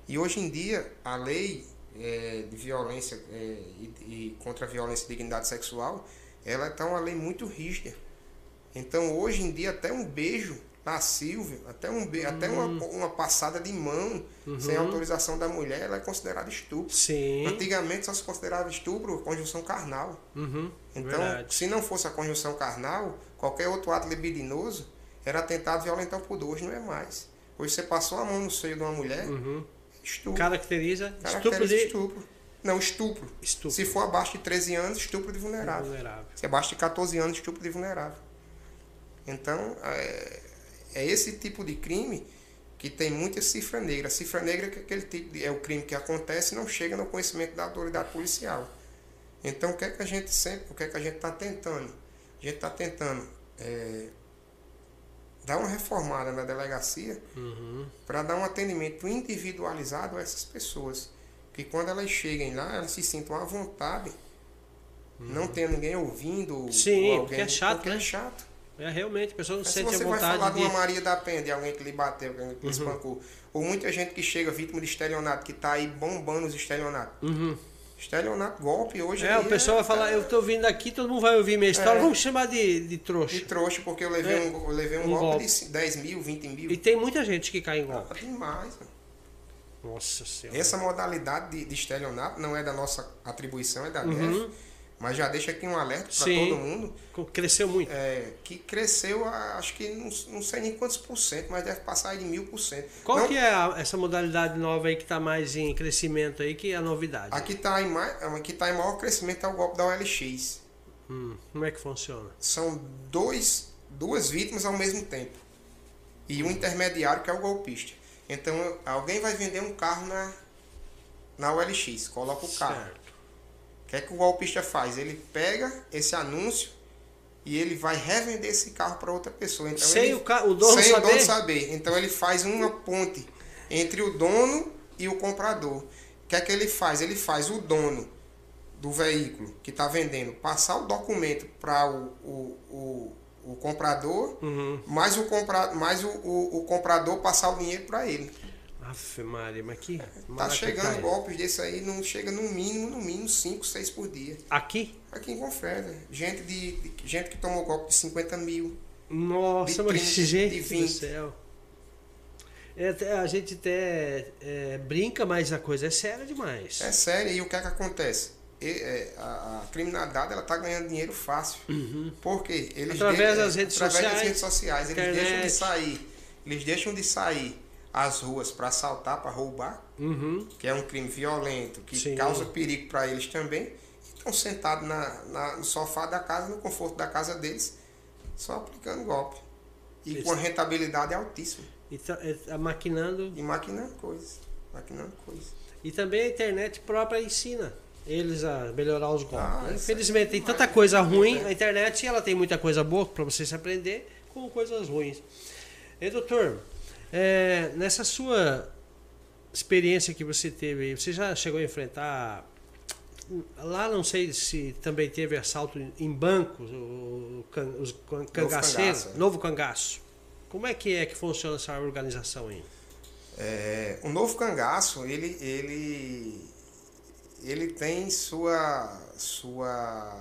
E hoje em dia, a lei é, de violência é, e, e contra a violência e dignidade sexual, ela está uma lei muito rígida. Então, hoje em dia, até um beijo na Silvia, até, um. Uhum. até uma, hum. uma passada de mão uhum. sem autorização da mulher, ela é considerada estupro. Sim. Antigamente só se considerava estupro conjunção carnal. Uhum. Então, Verdade. se não fosse a conjunção carnal, qualquer outro ato libidinoso era tentado violentar o pudor. Hoje não é mais. Hoje você passou a mão no seio de uma mulher, uhum. estupro. Caracteriza, Caracteriza estupro, de... estupro. Não, estupro. estupro. Se for abaixo de 13 anos, estupro de vulnerável. vulnerável. Se é abaixo de 14 anos, estupro de vulnerável. Então, é, é esse tipo de crime que tem muita cifra negra. A cifra negra é aquele tipo de, é o crime que acontece e não chega no conhecimento da autoridade policial. Então, o que é que a gente sempre, o que é que a gente está tentando? A gente está tentando é, dar uma reformada na delegacia Uhum. para dar um atendimento individualizado a essas pessoas. Que quando elas cheguem lá, elas se sintam à vontade, não tendo ninguém ouvindo. Uhum. Sim, ou porque é chato, porque né? é chato. É realmente, a pessoa não Mas se sente a você vai falar vontade de de. uma Maria da Penha, de alguém que lhe bateu, alguém que lhe espancou, ou muita gente que chega vítima de estelionato, que está aí bombando os estelionatos. Uhum. Estelionato, golpe, hoje É, o pessoal vai falar, eu tô vindo aqui, todo mundo vai ouvir minha história, É. vamos chamar de, de de trouxa. trouxa, porque eu levei, É. um, eu levei um, Um golpe, golpe. de 10 mil, 20 mil. E tem muita gente que cai em golpe. Demais. mano. Nossa senhora. Essa modalidade de, de estelionato não é da nossa atribuição, é da Uhum. DEF. Mas já deixa aqui um alerta para todo mundo. Cresceu muito. é, que cresceu, acho que não, não sei nem quantos por cento, mas deve passar de mil por cento. Qual Não- que é a- essa modalidade nova aí que tá mais em crescimento aí, que é a novidade? Aqui está em, aqui tá em maior crescimento é o golpe da OLX. Hum, como é que funciona? São dois, duas vítimas ao mesmo tempo. E um intermediário que é o golpista. Então alguém vai vender um carro na, na OLX, coloca o carro. Certo. O que é que o golpista faz? Ele pega esse anúncio e ele vai revender esse carro para outra pessoa. Então, Sem ele- o, ca... o dono sem o saber? dono saber. Então ele faz uma ponte entre o dono e o comprador. O que é que ele faz? Ele faz o dono do veículo que está vendendo passar o documento para o, o, o, o comprador, Uhum. mais o, compra, mais o, o, o comprador passar o dinheiro para ele. Aff, Maria, mas que. Tá chegando golpes desse aí, não chega no mínimo, no mínimo 5, 6 por dia. Aqui? Aqui em Confresa. Gente, de, de- gente que tomou golpe de 50 mil. Nossa, mas 30, gente de do 20. céu. É, a gente até é, brinca, mas a coisa é séria demais. É sério, e o que é que acontece? É, a, criminalidade ela tá ganhando dinheiro fácil. Por quê? Eles Uhum. Através de- das redes através sociais, das redes sociais. Eles internet. deixam de sair. Eles deixam de sair às ruas para assaltar, para roubar, Uhum. que é um crime violento, que Sim. causa perigo para eles também. Estão sentados na, na- no sofá da casa, no conforto da casa deles, só aplicando golpe. E Isso. com a rentabilidade altíssima. E tá, é, tá maquinando. E maquinando coisas. Maquinando coisas. E também a internet própria ensina eles a melhorar os golpes. Ah, né? isso Infelizmente tem tanta coisa ruim. A internet ela tem muita coisa boa para você se aprender com coisas ruins. E doutor, é, nessa sua experiência que você teve, aí, você já chegou a enfrentar lá não sei se também teve assalto em- bancos, os can- cangaceiros, é. novo cangaço. Como é que é que funciona essa organização aí? É, o novo cangaço, ele, ele, ele tem sua, sua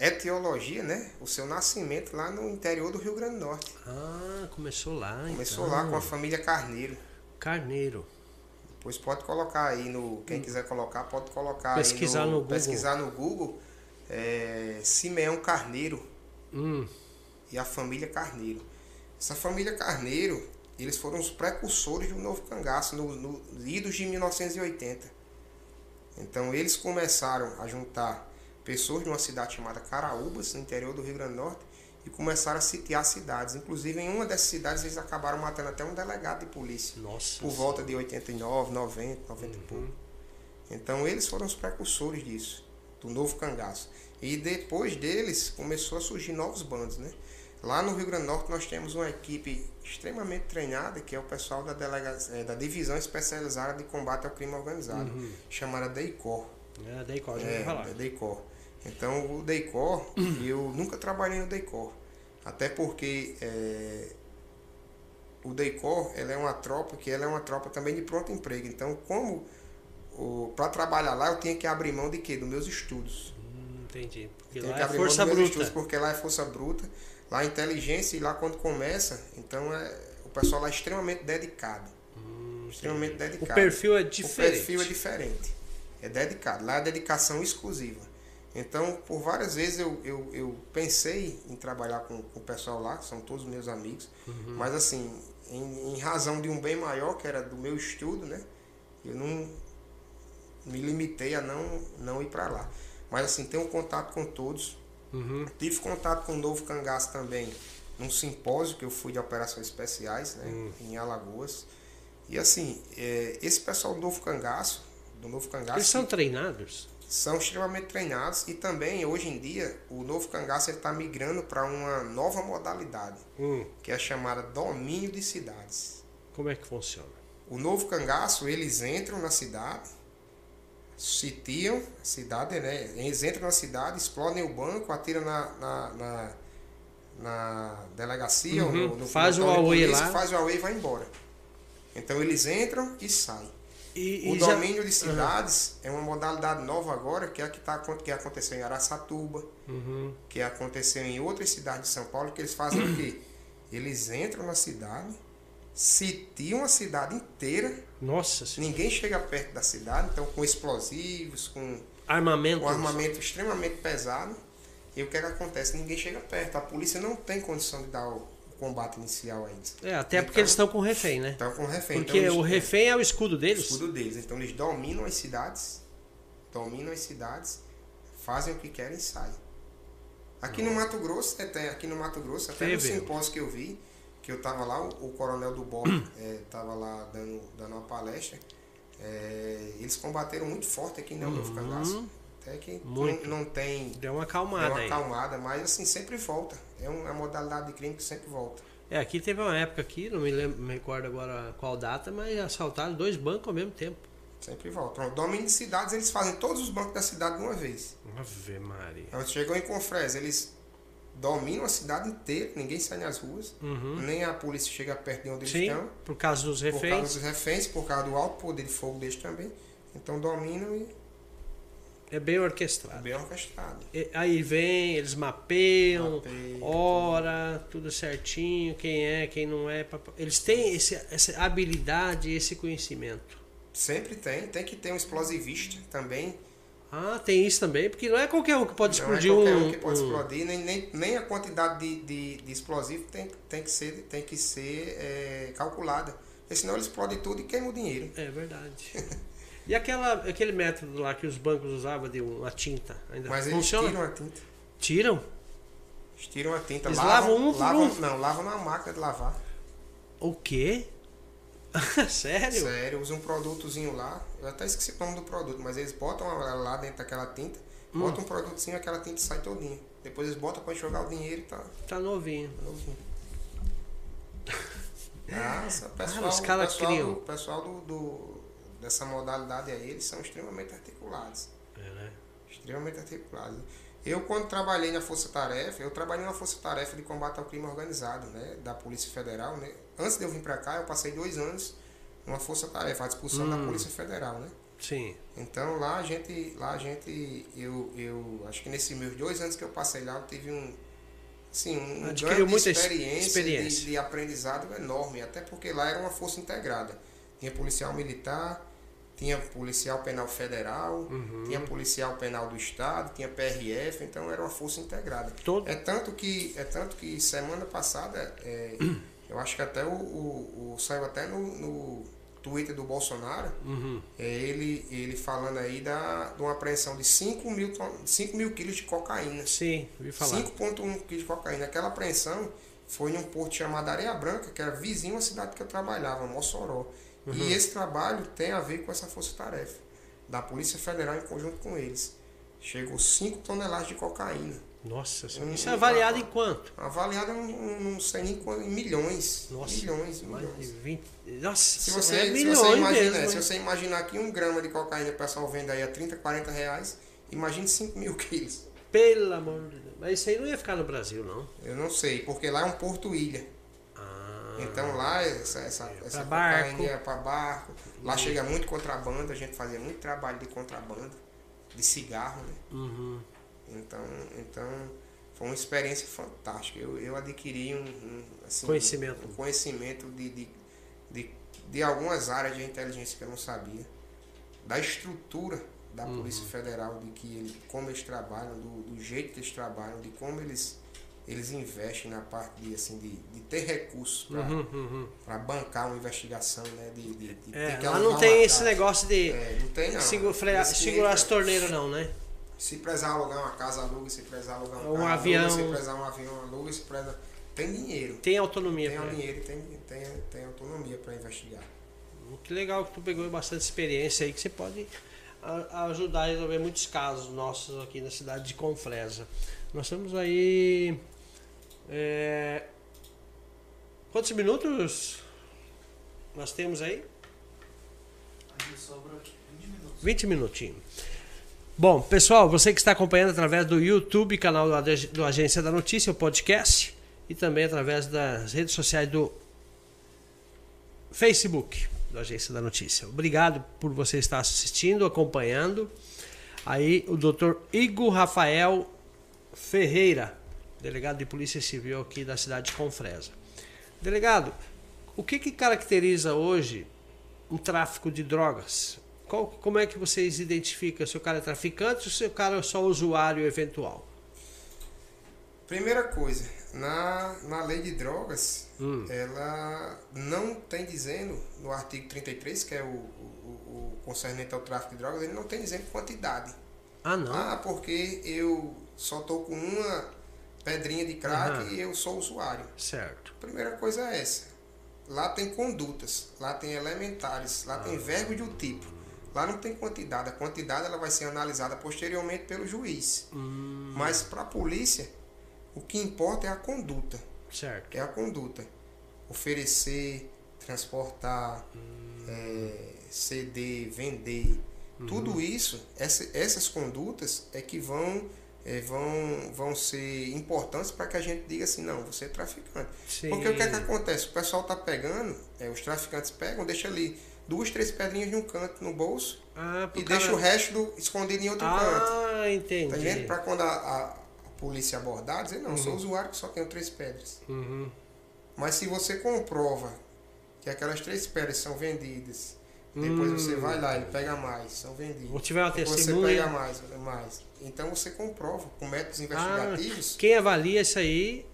etiologia, né? O seu nascimento lá no interior do Rio Grande do Norte. Ah, começou lá. Começou então. lá com a família Carneiro. Carneiro. Depois pode colocar aí no. Quem quiser colocar, pode colocar Pesquisar aí no Google. Pesquisar no Google. É, Simeão Carneiro Hum, e a família Carneiro. Essa família Carneiro, eles foram os precursores do novo cangaço, no, no idos de 1980. Então eles começaram a juntar pessoas de uma cidade chamada Caraúbas, no interior do Rio Grande do Norte, e começaram a sitiar cidades. Inclusive, em uma dessas cidades, eles acabaram matando até um delegado de polícia, nossa. por volta de 89, 90, 90 e pouco. Então, eles foram os precursores disso, do novo cangaço. E depois deles, começou a surgir novos bandos, né? Lá no Rio Grande do Norte, nós temos uma equipe extremamente treinada, que é o pessoal da, delega... eh, da Divisão Especializada de Combate ao Crime Organizado, chamada DEICOR. É, qual já É, falar. é DEICOR. Então, o DEICOR, (clears throat) eu nunca trabalhei no DEICOR. Até porque é, o DEICOR, ela é uma tropa que ela é uma tropa também de pronto emprego. Então, como para trabalhar lá, eu tinha que abrir mão de quê? Dos meus estudos. Hum, entendi. Porque lá que é abrir força mão dos meus bruta. estudos, porque lá é força bruta. Lá é inteligência e lá quando começa, então é, o pessoal lá é extremamente dedicado. extremamente O dedicado. perfil é O diferente. perfil é diferente. É dedicado. Lá é dedicação exclusiva. Então, por várias vezes eu, eu, eu pensei em trabalhar com, com o pessoal lá, que são todos meus amigos, Uhum. mas assim, em, em razão de um bem maior, que era do meu estudo, né? Eu não me limitei a não, não ir para lá. Mas assim, tenho contato com todos. Uhum. Tive contato com o Novo Cangaço também, num simpósio que eu fui de operações especiais, né? Hum. Em Alagoas. E assim, é, esse pessoal do Novo Cangaço, do Novo Cangaço, Eles são treinados? são extremamente treinados e também hoje em dia o novo cangaço está migrando para uma nova modalidade Hum, que é chamada domínio de cidades. como é que funciona? O novo cangaço eles entram na cidade, sitiam a cidade, né? Eles entram na cidade, explodem o banco, atiram na, na, na, na delegacia, ou Uhum, no, no faz o polícia, lá. faz o auê e vai embora. Então eles entram e saem. E, O e já- domínio de cidades é uma modalidade nova agora, que é a que, tá, que aconteceu em Araçatuba, Uhum. que aconteceu em outras cidades de São Paulo, que eles fazem o quê? (clears throat) Eles entram na cidade, sitiam a cidade inteira, Nossa senhora. ninguém chega perto da cidade, então com explosivos, com Armamento. um armamento extremamente pesado. E o que, é que acontece? Ninguém chega perto. A polícia não tem condição de dar o combate inicial a eles. É, até porque Então- eles estão com refém, né? Então com refém. Porque então, o eles- refém é o escudo o deles. escudo deles. Então eles dominam as cidades, dominam as cidades, fazem o que querem e saem. Aqui no Mato Grosso, até aqui no Mato Grosso, até no Teve. simpósio que eu vi, que eu tava lá, o, o coronel do BOP estava (clears throat) lá dando, dando uma palestra, é, eles combateram muito forte aqui no Novo Cangaço. Até que. Muito. Não, não tem Deu uma deu acalmada uma aí. acalmada, mas assim, sempre volta. É um- é uma modalidade de crime que sempre volta. É, aqui teve uma época aqui, não me, lembro, me recordo agora qual data, mas assaltaram dois bancos ao mesmo tempo. Sempre volta. O domínio de cidades, eles fazem todos os bancos da cidade de uma vez. Ave Maria. Então, chegou em Confresa, eles dominam a cidade inteira, ninguém sai nas ruas, Uhum. nem a polícia chega perto de onde eles Sim, estão, por causa dos por causa reféns. dos reféns, por causa do alto poder de fogo deles também. Então dominam e É bem orquestrado. bem orquestrado. E- Aí vem, eles mapeiam, Mapeiam, hora, tudo certinho, quem é, quem não é. Eles têm esse, essa habilidade, esse conhecimento. Sempre tem, tem que ter um explosivista também. Ah, tem isso também, porque não é qualquer um que pode Não explodir é qualquer um. um que pode um- explodir, nem, nem, nem a quantidade de, de, de explosivo tem, tem que ser, tem que ser é, calculada. Porque senão ele explode tudo e queima o dinheiro. É verdade. (laughs) e aquela, aquele método lá que os bancos usavam de uma tinta, ainda Mas eles funciona? tiram a tinta. Tiram? Eles tiram a tinta, Eles lavam, lavam um por lavam, um? Não, lavam na máquina de lavar. O quê? (laughs) Sério? Sério, usa um produtozinho lá. Eu até esqueci o nome do produto, mas eles botam lá dentro daquela tinta, Hum. botam um produtozinho aquela tinta sai todinha. Depois eles botam pra jogar o dinheiro e tá Tá novinho. novinho. (laughs) Nossa, pessoal, Ah, os caras o pessoal, criam. o pessoal do, do- dessa modalidade aí, eles são extremamente articulados. É, né? Extremamente articulados. Eu, quando trabalhei na Força Tarefa, eu trabalhei na Força Tarefa de Combate ao Crime Organizado, né? Da Polícia Federal, né? Antes de eu vir pra cá, eu passei dois anos numa Força Tarefa, à disposição da Hum. Polícia Federal, né? Sim. Então lá a gente, lá a gente, eu, eu acho que nesses meus dois anos que eu passei lá, eu tive um, assim, um Adquiriu ganho de experiência, experiência. De, de aprendizado enorme, até porque lá era uma força integrada. Tinha policial militar, tinha policial penal federal, Uhum. tinha policial penal do estado, tinha PRF, então era uma força integrada. Todo... É tanto que, é tanto que semana passada, é, eu acho que até o, o, o- saiu até no, no Twitter do Bolsonaro, Uhum. é ele, ele falando aí da, de uma apreensão de 5 mil, 5 mil quilos de cocaína. Sim, ouvi falar. 5,1 quilos de cocaína. Aquela apreensão foi num porto chamado Areia Branca, que era vizinho à cidade que eu trabalhava, Mossoró. Uhum. E esse trabalho tem a ver com essa força-tarefa da Polícia Federal em conjunto com eles. Chegou 5 toneladas de cocaína. Nossa senhora. Hum, Isso é avaliado em quanto? Avaliada em em- não sei nem quanto, em milhões. Nossa. Milhões, milhões. 20. Nossa, Se você, é se milhões você imagina, mesmo. se você imaginar que um grama de cocaína o pessoal vende aí a 30, 40 reais, imagine 5 mil (laughs) quilos. Pelo amor de Deus. Mas isso aí não ia ficar no Brasil, não. Eu não sei, porque lá é um porto ilha. Ah, Então lá essa, essa, É, essa barco. é para barco. Lá chega muito contrabando, a gente fazia muito trabalho de contrabando, de cigarro, né? uhum. Então, então foi uma experiência fantástica. Eu, eu adquiri um, um, assim, Conhecimento. um conhecimento de, de, de, de algumas áreas de inteligência que eu não sabia. Da estrutura da Uhum. Polícia Federal, de que ele, como eles trabalham, do, do jeito que eles trabalham, de como eles, eles investem na parte de, assim, de, de ter recursos para Uhum, uhum. bancar uma investigação, né? De, de, de É, lá não tem esse negócio de É, não tem segurar as cliente, torneiras, não, né? se precisar alugar uma casa, aluga. Se precisar alugar um, carro, avião. Aluga, se precisar um avião, aluga. Se precisar... Tem dinheiro. Tem autonomia Tem dinheiro e tem, tem, tem autonomia para investigar. Que legal que tu pegou bastante experiência aí que você pode ajudar a resolver muitos casos nossos aqui na cidade de Confresa. Nós estamos aí. É, quantos minutos nós temos aí? Sobra 20 minutos. 20 minutinhos. Bom, pessoal, você que está acompanhando através do YouTube, canal do Agência da Notícia, o podcast, e também através das redes sociais do Facebook do Agência da Notícia. Obrigado por você estar assistindo, acompanhando. Aí o Dr. Igor Rafael Ferreira, delegado de Polícia Civil aqui da cidade de Confresa. Delegado, o que, que caracteriza hoje um tráfico de drogas? Qual- como é que vocês identificam se o cara é traficante ou se o cara é só usuário eventual? Primeira coisa, na, na lei de drogas, Hum. ela não tem dizendo, no artigo 33, que é o, o, o concernente ao tráfico de drogas, ele não tem dizendo quantidade. Ah, não. Ah, porque eu só tô com uma pedrinha de crack Aham. e eu sou usuário. Certo. Primeira coisa é essa. Lá tem condutas, lá tem elementares, lá tem verbo de um tipo. Lá não tem quantidade. A quantidade ela vai ser analisada posteriormente pelo juiz. Hum, Mas para a polícia, o que importa é a conduta. certo. É a conduta. Oferecer, transportar, é, ceder, vender. Tudo isso, essa- essas condutas é que vão, é, vão, vão ser importantes para que a gente diga assim, não, você é traficante. Sim. Porque o que é que acontece? O pessoal tá pegando, é, os traficantes pegam, deixa ali duas, três pedrinhas em um canto no bolso Ah, e cara- deixa o resto do- escondido em outro canto. Ah, entendi. Tá entendendo? Para quando a, a- a polícia abordar, dizer, não, sou usuário que só tenho três pedras. Uhum. Mas se você comprova que aquelas três pedras são vendidas, depois Hum. você vai lá e pega mais, são vendidas. Ou tiver uma Você pega testemunha. mais, mais. Então você comprova com métodos Ah, investigativos. quem avalia isso aí,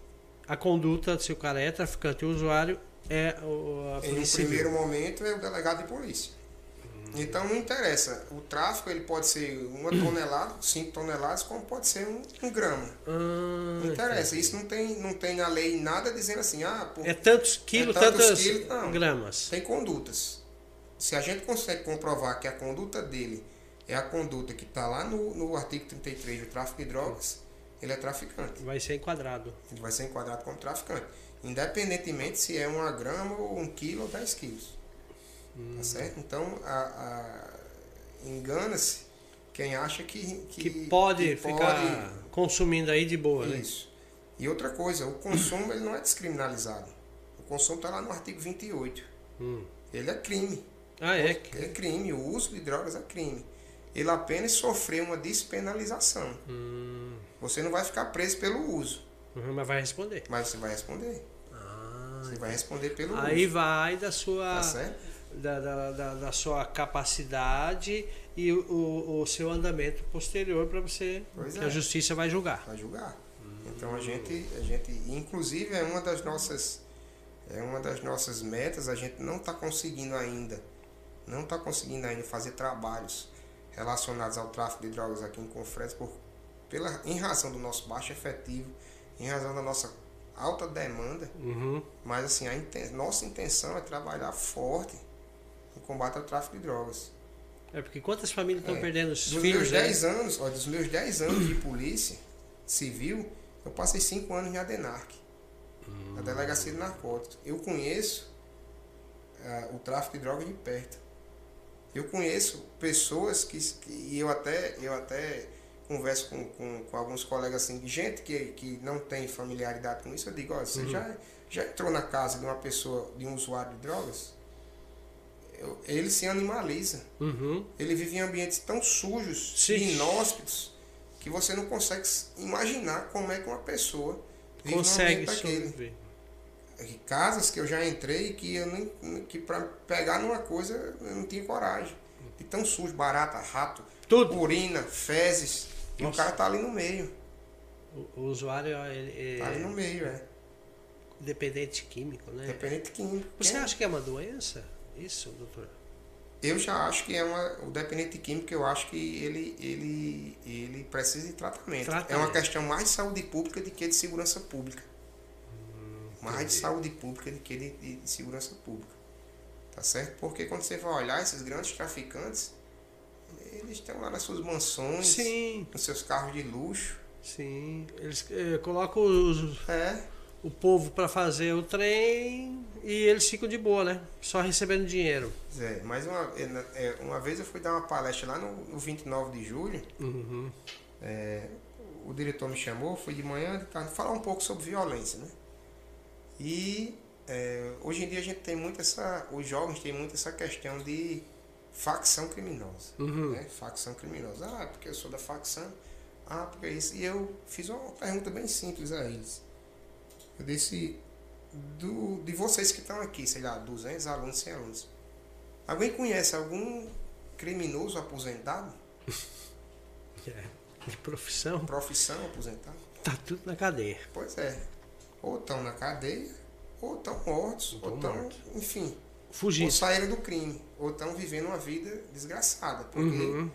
a conduta, se o cara é traficante ou usuário, é o, a em polícia primeiro momento é o delegado de polícia. Hum. Então não interessa. O tráfico ele pode ser uma tonelada, cinco toneladas, como pode ser um, um grama. Ah, Não interessa. Isso não tem, não tem na lei nada dizendo assim, ah, por, É tantos quilos, tantos tantas quilos, não. gramas. tem condutas. Se a gente consegue comprovar que a conduta dele é a conduta que está lá no, no artigo 33 do tráfico de drogas, ele é traficante. Vai ser enquadrado. Ele vai ser enquadrado como traficante. Independentemente se é uma grama ou um quilo ou 10 quilos. Tá certo? Então, a, a- engana-se quem acha que, Que, pode que ficar consumindo aí de boa, né? Isso. E outra coisa, o consumo ele não é descriminalizado. O consumo está lá no artigo 28. Hum. Ele é crime. Ah, é? É crime. O uso de drogas é crime. Ele apenas sofreu uma despenalização. Hum, Você não vai ficar preso pelo uso, uhum, mas vai responder. mas você vai responder. Ah, Você vai responder pelo aí uso. vai da sua Tá da, da, da, da sua capacidade e o, o, seu andamento posterior para você Pois que é. a justiça vai julgar. Vai julgar. Então a gente, a gente, inclusive é uma das nossas, é uma das nossas metas. A gente não está conseguindo ainda, não está conseguindo ainda fazer trabalhos relacionados ao tráfico de drogas aqui em Confresa por pela em razão do nosso baixo efetivo, em razão da nossa alta demanda. Uhum. Mas assim, a inten- nossa intenção é trabalhar forte no combate ao tráfico de drogas. É porque quantas famílias estão É. perdendo os Dos filhos? meus né? 10 anos, ó, dos meus 10 anos de polícia civil, eu passei 5 anos em Adenarc, na delegacia de narcóticos. Eu conheço ah, o tráfico de drogas de perto. Eu conheço pessoas que, e eu até eu até converso com, com, com alguns colegas assim, gente que, que não tem familiaridade com isso, eu digo, olha, você Uhum. já, já entrou na casa de uma pessoa, de um usuário de drogas? Eu- ele se animaliza. Uhum. Ele vive em ambientes tão sujos Sim. e inóspitos que você não consegue imaginar como é que uma pessoa vive Consegue ambiente daquele. sobreviver. E Casas que eu já entrei que eu nem, que para pegar numa coisa eu não tinha coragem. De tão sujo, barata, rato, Tudo. urina, fezes. E o cara tá ali no meio. O, o usuário ele, Tá ali no é meio, é. dependente químico, né? Dependente químico. Você Quem- acha que é uma doença? Isso, doutor? Eu já acho que é uma. O dependente químico, eu acho que ele, ele, ele precisa de tratamento. Tratamento. É uma questão mais de saúde pública do que de segurança pública. Mais de entendi. saúde pública do que de, de- de segurança pública. Tá certo? Porque quando você vai olhar esses grandes traficantes, eles estão lá nas suas mansões, Sim, nos seus carros de luxo. sim. Eles eh, colocam os- É, o povo para fazer o trem e eles ficam de boa, né? Só recebendo dinheiro. Zé, mas uma, é, uma vez eu fui dar uma palestra lá no, no 29 de julho. Uhum. É, o diretor me chamou, foi de manhã, de tarde, falar um pouco sobre violência, né? E é, hoje em dia a gente tem muito essa, os jovens têm muito essa questão de facção criminosa, Uhum. né? Facção criminosa. Ah, porque eu sou da facção. Ah, porque isso. E eu fiz uma pergunta bem simples a eles. Eu disse, do, de vocês que estão aqui, sei lá, 200 alunos, 100 alunos, alguém conhece algum criminoso aposentado? (laughs) É. De profissão, Profissão aposentado? tá tudo na cadeia. Pois é. Ou estão na cadeia, ou estão mortos, Ou ou tão estão, enfim, ou Fugir. saíram do crime, ou estão vivendo uma vida desgraçada. Porque Uhum.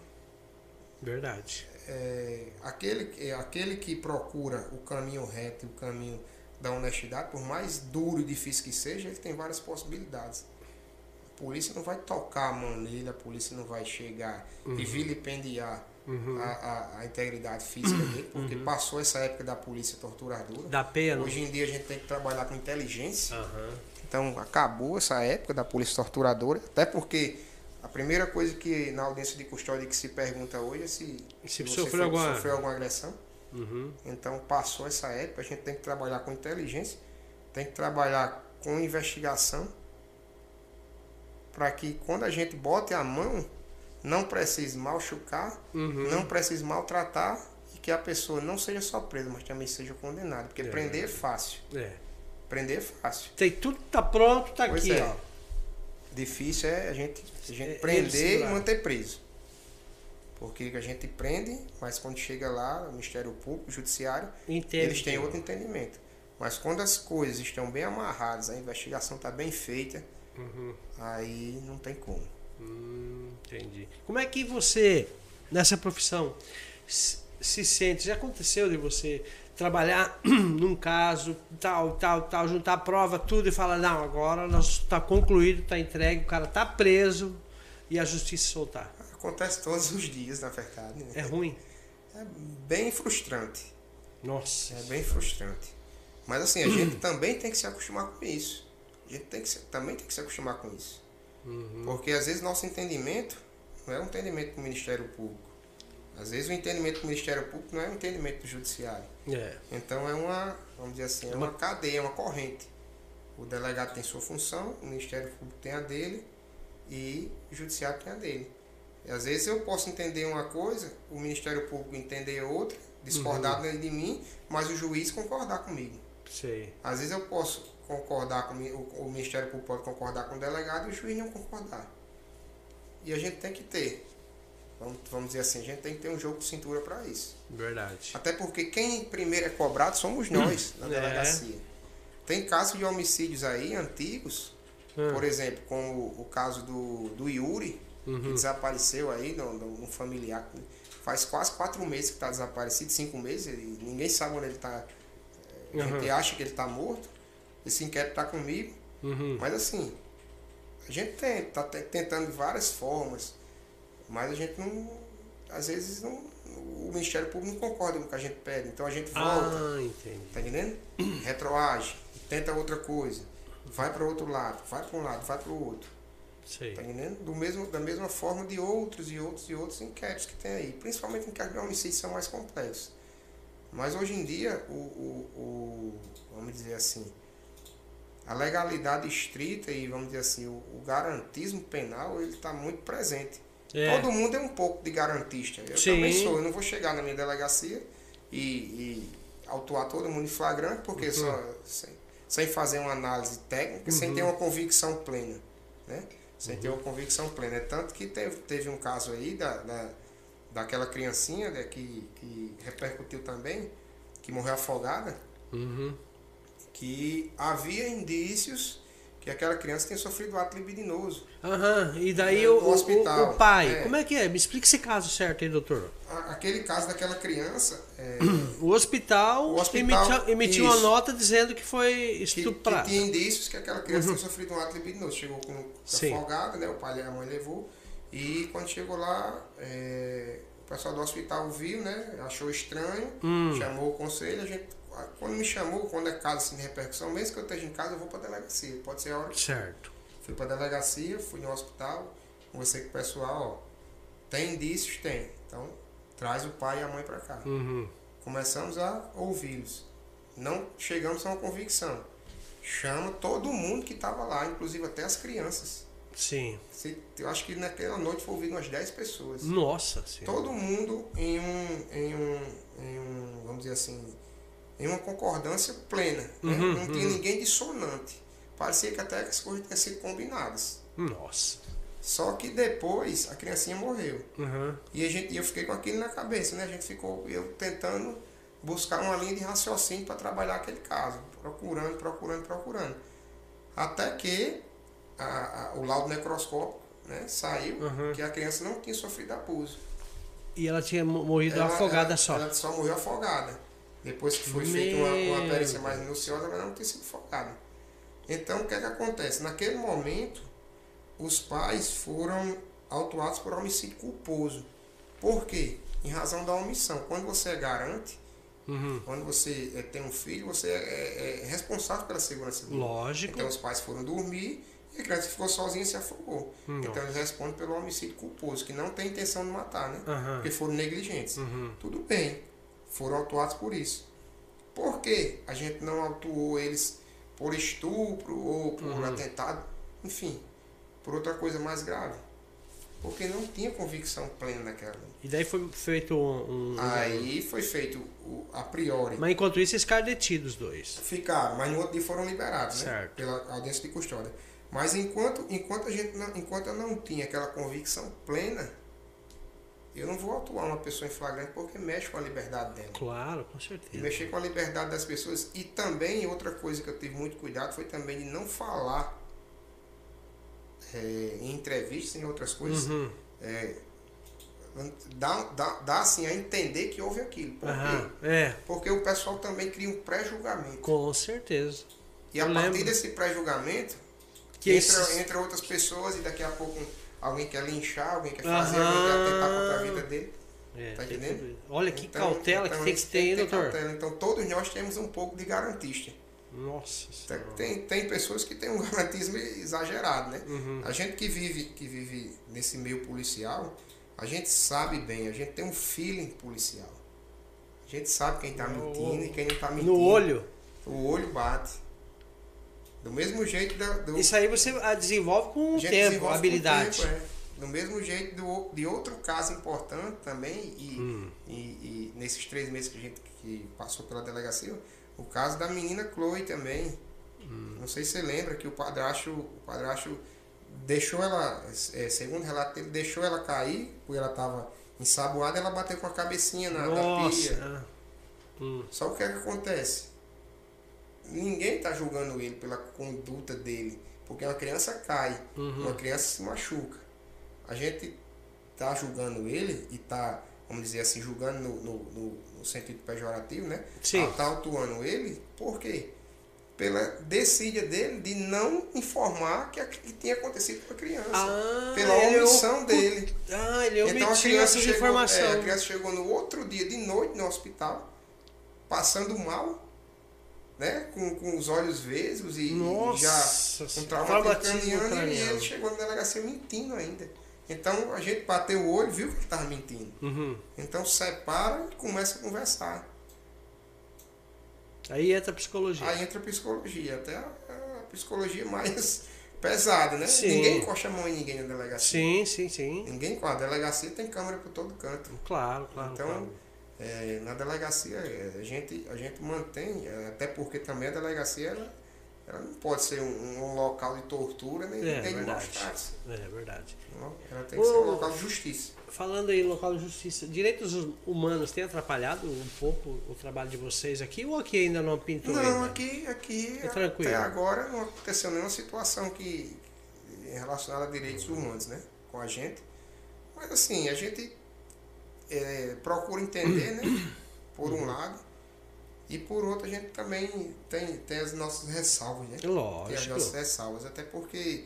Verdade. é, aquele, que- é, aquele que procura o caminho reto e o caminho da honestidade, por mais duro e difícil que seja, ele tem várias possibilidades. A polícia não vai tocar a mão nele, a polícia não vai chegar e vilipendiar Uhum. a, a, a integridade física dele, porque passou essa época da polícia torturadora. Da pena. Hoje em dia a gente tem que trabalhar com inteligência. Aham. Então acabou essa época da polícia torturadora, até porque a primeira coisa que na audiência de custódia que se pergunta hoje é se, Se você sofreu alguma- sofreu alguma agressão. Uhum. Então passou essa época, a gente tem que trabalhar com inteligência, tem que trabalhar com investigação, para que quando a gente bote a mão, não precise machucar, Uhum. não precise maltratar e que a pessoa não seja só presa, mas também seja condenada. Porque É. prender é fácil. É. Prender é fácil. Tem tudo tá pronto, tá Pois aqui, é. ó. Difícil é a gente, a gente É, prender e manter preso. Porque a gente prende, mas quando chega lá, o Ministério Público, o Judiciário, Entende. eles têm outro entendimento. Mas quando as coisas estão bem amarradas, a investigação está bem feita, Uhum. aí não tem como. Hum, entendi. Como é que você, nessa profissão, se se sente? Já aconteceu de você trabalhar (clears throat) num caso, tal, tal, tal, juntar prova, tudo e falar, não, agora está concluído, está entregue, o cara está preso e a justiça soltar. Acontece todos os dias, na verdade. né? É ruim? É bem frustrante. Nossa. É bem frustrante. Mas assim, a (clears throat) gente também tem que se acostumar com isso. A gente tem que se- também tem que se acostumar com isso. Uhum. Porque às vezes nosso entendimento não é um entendimento do Ministério Público. Às vezes o entendimento do Ministério Público não é um entendimento do Judiciário. É. Então é uma, vamos dizer assim, é uma cadeia, é uma corrente. O delegado tem sua função, o Ministério Público tem a dele e o Judiciário tem a dele. E às vezes eu posso entender uma coisa, o Ministério Público entender outra, discordar de mim, mas o juiz concordar comigo. Sei. Às vezes eu posso concordar com o, o Ministério Público pode concordar com o delegado e o juiz não concordar. E a gente tem que ter, vamos, vamos dizer assim, a gente tem que ter um jogo de cintura para isso. Verdade. Até porque quem primeiro é cobrado somos nós, (clears throat) na É. delegacia. Tem casos de homicídios aí antigos, Ah, por exemplo, como o, caso do, do Yuri, que uhum. desapareceu aí, um familiar. Faz quase quatro meses que está desaparecido, cinco meses, ninguém sabe onde ele está. A gente Aham. acha que ele está morto. Esse inquérito está comigo. Uhum. Mas assim, a gente está tentando de várias formas, mas a gente não. Às vezes não, o Ministério Público não concorda com o que a gente pede. Então a gente volta, Ah, entendi. tá entendendo? (clears throat) Retroage, tenta outra coisa, vai para outro lado, vai para um lado, vai para o outro. Sei. Tá entendendo? Do mesmo, da mesma forma de outros e outros e outros inquéritos que tem aí. Principalmente inquéritos de homicídio são mais complexos. Mas hoje em dia, o, o, o- vamos dizer assim, a legalidade estrita e, vamos dizer assim, o, o garantismo penal, ele está muito presente. É. Todo mundo é um pouco de garantista. Eu Sim. também sou. Eu não vou chegar na minha delegacia e, e autuar todo mundo em flagrante, porque Uhum. só sem, sem fazer uma análise técnica, sem Uhum. ter uma convicção plena. Né? Sem ter uma convicção plena. É tanto que teve, teve um caso aí da, da, daquela criancinha né, que, que repercutiu também, que morreu afogada, Uhum. Que havia indícios que aquela criança tinha sofrido ato libidinoso. Aham. E daí É, o, o- hospital. o pai, É. como é que é? Me explica esse caso certo aí, doutor. Aquele caso daquela criança. é, (clears throat) O hospital, O hospital, emitiu, emitiu uma nota dizendo que foi que, que estuprado. tinha indícios que aquela criança tinha sofrido um ato libidinoso. Chegou com Uhum. Sim. afogada, né? O pai e a mãe levou. E quando chegou lá, é, o pessoal do hospital viu, né? Achou estranho, Hum. chamou o conselho, a gente. Quando me chamou, quando é caso assim, de repercussão, mesmo que eu esteja em casa, eu vou pra delegacia. Pode ser a hora Certo. Fui pra delegacia, fui no hospital, conversei com o pessoal, ó. Tem indícios? Tem. Então, traz o pai e a mãe pra cá. Uhum. Começamos a ouvi-los. Não chegamos a uma convicção. Chama todo mundo que estava lá, inclusive até as crianças. Sim. Eu acho que naquela noite foi ouvido umas 10 pessoas. Nossa senhora. Todo mundo em um, em um, em um, vamos dizer assim, em uma concordância plena. né? Uhum, Não tinha uhum. ninguém dissonante. Parecia que até que as coisas tinham sido combinadas. Nossa. Só que depois a criancinha morreu. Uhum. E a gente, eu fiquei com aquilo na cabeça, né? A gente ficou, eu tentando buscar uma linha de raciocínio para trabalhar aquele caso. Procurando, procurando, procurando. Até que a- a- o laudo necroscópico né, saiu Uhum. que a criança não tinha sofrido abuso. E ela tinha mo- morrido Ela- afogada ela- só. Ela só morreu afogada. Depois que foi feita uma, uma Meu perícia mais minuciosa, ela não tinha sido afogada. Então, o que é que acontece? Naquele momento, os pais foram autuados por homicídio culposo. Por quê? Em razão da omissão. Quando você é garante, Uhum. quando você eh, tem um filho, você é, é- é responsável pela segurança dele. Lógico. Então, os pais foram dormir e a criança ficou sozinha e se afogou. Nossa. Então, eles respondem pelo homicídio culposo, que não tem intenção de matar, né? Aham. Porque foram negligentes. Uhum. Tudo bem, foram autuados por isso. Por que a gente não autuou eles por estupro ou por Uhum. atentado? Enfim, por outra coisa mais grave. Porque não tinha convicção plena naquela lei. E daí foi feito um. um- Aí foi feito o, a priori. Mas enquanto isso, eles ficaram detidos, os dois. Ficaram, mas no outro dia foram liberados, né? Certo. Pela audiência de custódia. Mas enquanto, enquanto, a gente não, enquanto eu não tinha aquela convicção plena, eu não vou atuar uma pessoa em flagrante porque mexe com a liberdade dela. Claro, com E certeza. mexer com a liberdade das pessoas. E também, outra coisa que eu tive muito cuidado foi também de não falar é, em entrevistas, em outras coisas, Uhum. é, dá, dá, dá assim a entender que houve aquilo. Por Aham. quê? É, Porque o pessoal também cria um pré-julgamento. com certeza. E a Eu partir lembro. desse pré-julgamento, Que entra, esses- entra outras pessoas e daqui a pouco alguém quer linchar, alguém quer fazer, Aham. alguém quer atentar contra a vida dele. É, Tá tem entendendo? Olha que Então- cautela então que tem que ter, ter doutor? cautela. Então todos nós temos um pouco de garantista. Nossa Tem, senhora. tem, tem pessoas que têm um (laughs) garantismo exagerado, né? Uhum. A gente que vive, que vive nesse meio policial, a gente sabe bem, a gente tem um feeling policial. A gente sabe quem tá No- mentindo e quem não tá mentindo. No olho. O olho bate. Do mesmo jeito da, do, Isso aí você desenvolve com o tempo, com o habilidade. tempo, é. Do mesmo jeito do, de outro caso importante também, e, Hum. e, e nesses três meses que a gente que passou pela delegacia, o caso da menina Chloe também. Hum. Não sei se você lembra que o padrasto, o padrasto deixou ela, é, segundo o relato dele, deixou ela cair, porque ela estava ensaboada, ela bateu com a cabecinha na, pia. Hum. Só o que é que acontece? Ninguém está julgando ele pela conduta dele, porque uma criança cai, Uhum. uma criança se machuca. A gente está julgando ele e está, vamos dizer assim, julgando no, no, no- no sentido pejorativo, né? Sim. Está autuando ele, por quê? Pela decídia dele de não informar que, a- que tinha acontecido com a criança. Ah, pela é omissão ocu- dele. Ah, ele Então a omitiu criança, chegou, é, a criança chegou no outro dia de noite no hospital, passando mal, né? Com, com os olhos vesgos e, Nossa, já com traumatismo craniano, e ele chegou na delegacia mentindo ainda. Então a gente bateu o olho, viu que ele estava mentindo. Uhum. Então separa e começa a conversar. Aí entra a psicologia. Aí entra a psicologia, até a, a psicologia mais (laughs) pesada, né? Sim. Ninguém encosta a mão em ninguém na delegacia. Sim, sim, sim. Ninguém com a delegacia tem câmera por todo canto. Claro, claro. Então, claro. É, na delegacia é, a gente, a gente mantém, é, até porque também a delegacia ela, ela não pode ser um, um local de tortura nem, É, de verdade. É verdade. não. Ela tem que ser um local de justiça. Falando aí em local de justiça, direitos humanos tem atrapalhado um pouco o trabalho de vocês aqui ou aqui ainda não pintou Não, ainda? aqui, aqui É tranquilo. até agora não aconteceu nenhuma situação que relacionada a direitos humanos, né? Com a gente. Mas assim, a gente é, procura entender, né? Por Uhum. um lado. E por outro a gente também tem, tem as nossas ressalvas, né? Tem as Lógico. nossas ressalvas, até porque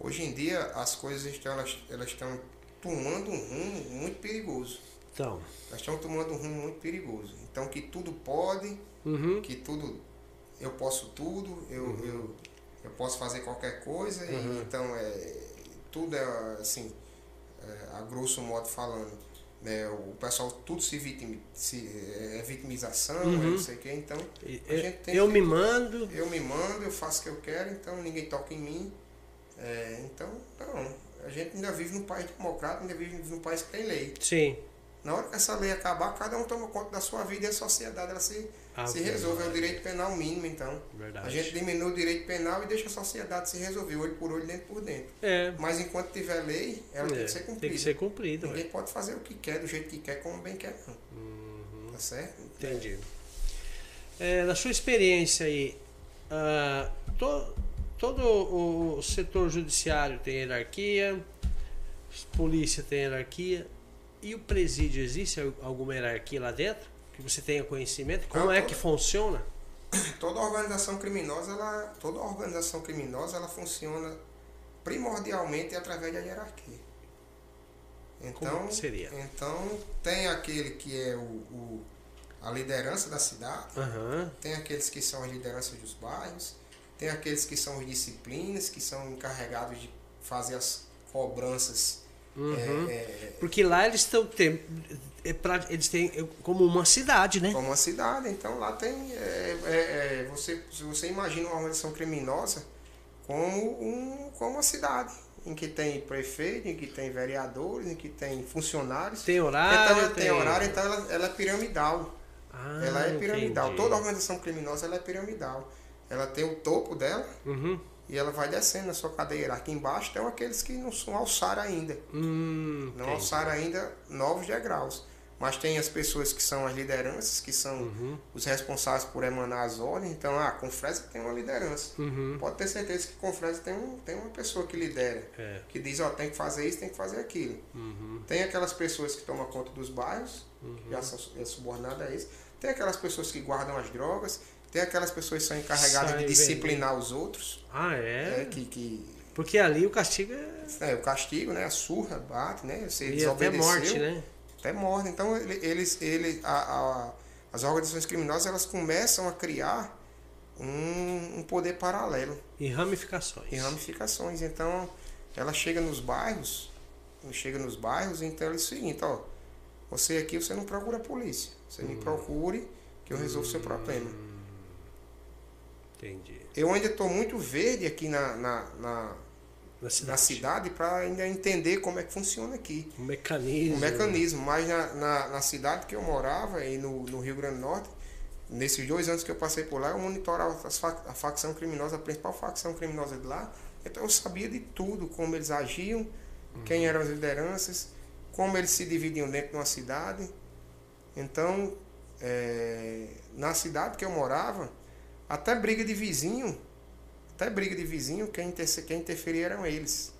hoje em dia as coisas estão, elas, elas estão tomando um rumo muito perigoso. Então. Nós estamos tomando um rumo muito perigoso. Então que tudo pode, Uhum. que tudo eu posso tudo, eu, eu, eu posso fazer qualquer coisa, e Uhum. então é, tudo é assim, é, a grosso modo falando, né, o pessoal tudo se, vitim, se é vitimização, é Uhum. não sei o que, então E- gente tem Eu que- me mando. eu me mando, eu faço o que eu quero, então ninguém toca em mim. É, então, não, a gente ainda vive num país democrático, ainda vive num país que tem lei. Sim. Na hora que essa lei acabar, cada um toma conta da sua vida e a sociedade ela se, Ah, se resolve. É o direito penal mínimo, então. Verdade. A gente diminui o direito penal e deixa a sociedade se resolver, olho por olho, dentro por dentro. É. Mas enquanto tiver lei, ela tem é, que ser Tem cumprida. que ser cumprido. Ninguém ué. pode fazer o que quer, do jeito que quer, como bem quer, não. Uhum. Tá certo? Entendi. É, na sua experiência aí, ah, to- todo o setor judiciário tem hierarquia, polícia tem hierarquia, e o presídio, existe al- alguma hierarquia lá dentro? Que você tenha conhecimento? Como é que funciona? (coughs) toda organização criminosa, ela, toda organização criminosa, ela funciona primordialmente através da hierarquia. Então, Como seria? então tem aquele que é o, o- a liderança da cidade, Aham. tem aqueles que são as lideranças dos bairros, tem aqueles que são os disciplinas, que são encarregados de fazer as cobranças. Uhum. é, é, Porque lá eles estão é pra- eles têm como uma cidade, né? como uma cidade. Então lá tem. é, é, é, você, se você imagina uma organização criminosa como, um, como uma cidade, em que tem prefeito, em que tem vereadores, em que tem funcionários. Tem horário, então, tem horário, então ela, ela é piramidal. Ah, ela é piramidal. entendi. Toda organização criminosa ela é piramidal. Ela tem o topo dela Uhum. e ela vai descendo na sua cadeia. Aqui embaixo tem aqueles que não são alçaram ainda. Hum, Não entendi. alçaram ainda novos degraus. Mas tem as pessoas que são as lideranças, que são Uhum. os responsáveis por emanar as ordens. Então, ah, a Confresa tem uma liderança. Uhum. Pode ter certeza que a Confresa tem, um, tem uma pessoa que lidera. É. Que diz, ó, tem que fazer isso, tem que fazer aquilo. Uhum. Tem aquelas pessoas que tomam conta dos bairros, Uhum. já são é subordinadas a isso. Tem aquelas pessoas que guardam as drogas. Tem aquelas pessoas que são encarregadas Sai de disciplinar os outros. Ah, é? É, que, que Porque ali o castigo é. é, o castigo, né? A surra, bate, né? Você E até desobedeceu. morte, né? Até morte. Então ele- eles, ele, a, a- as organizações criminosas elas começam a criar um, um poder paralelo E ramificações. em ramificações. Então ela chega nos bairros, chega nos bairros, então é o seguinte, ó, você aqui você não procura a polícia, você Hum. me procure que eu resolvo o seu problema. Entendi. Eu ainda estou muito verde aqui na, na, na, Na na cidade. cidade para ainda entender como é que funciona aqui. O mecanismo. o mecanismo, mas na, na, na cidade que eu morava, e no, no Rio Grande do Norte, nesses dois anos que eu passei por lá, eu monitorava as fac- a facção criminosa, a principal facção criminosa de lá, então eu sabia de tudo, como eles agiam, quem eram as lideranças, como eles se dividiam dentro de uma cidade. Então, é, na cidade que eu morava, até briga de vizinho, até briga de vizinho, quem, quem interferia eram eles.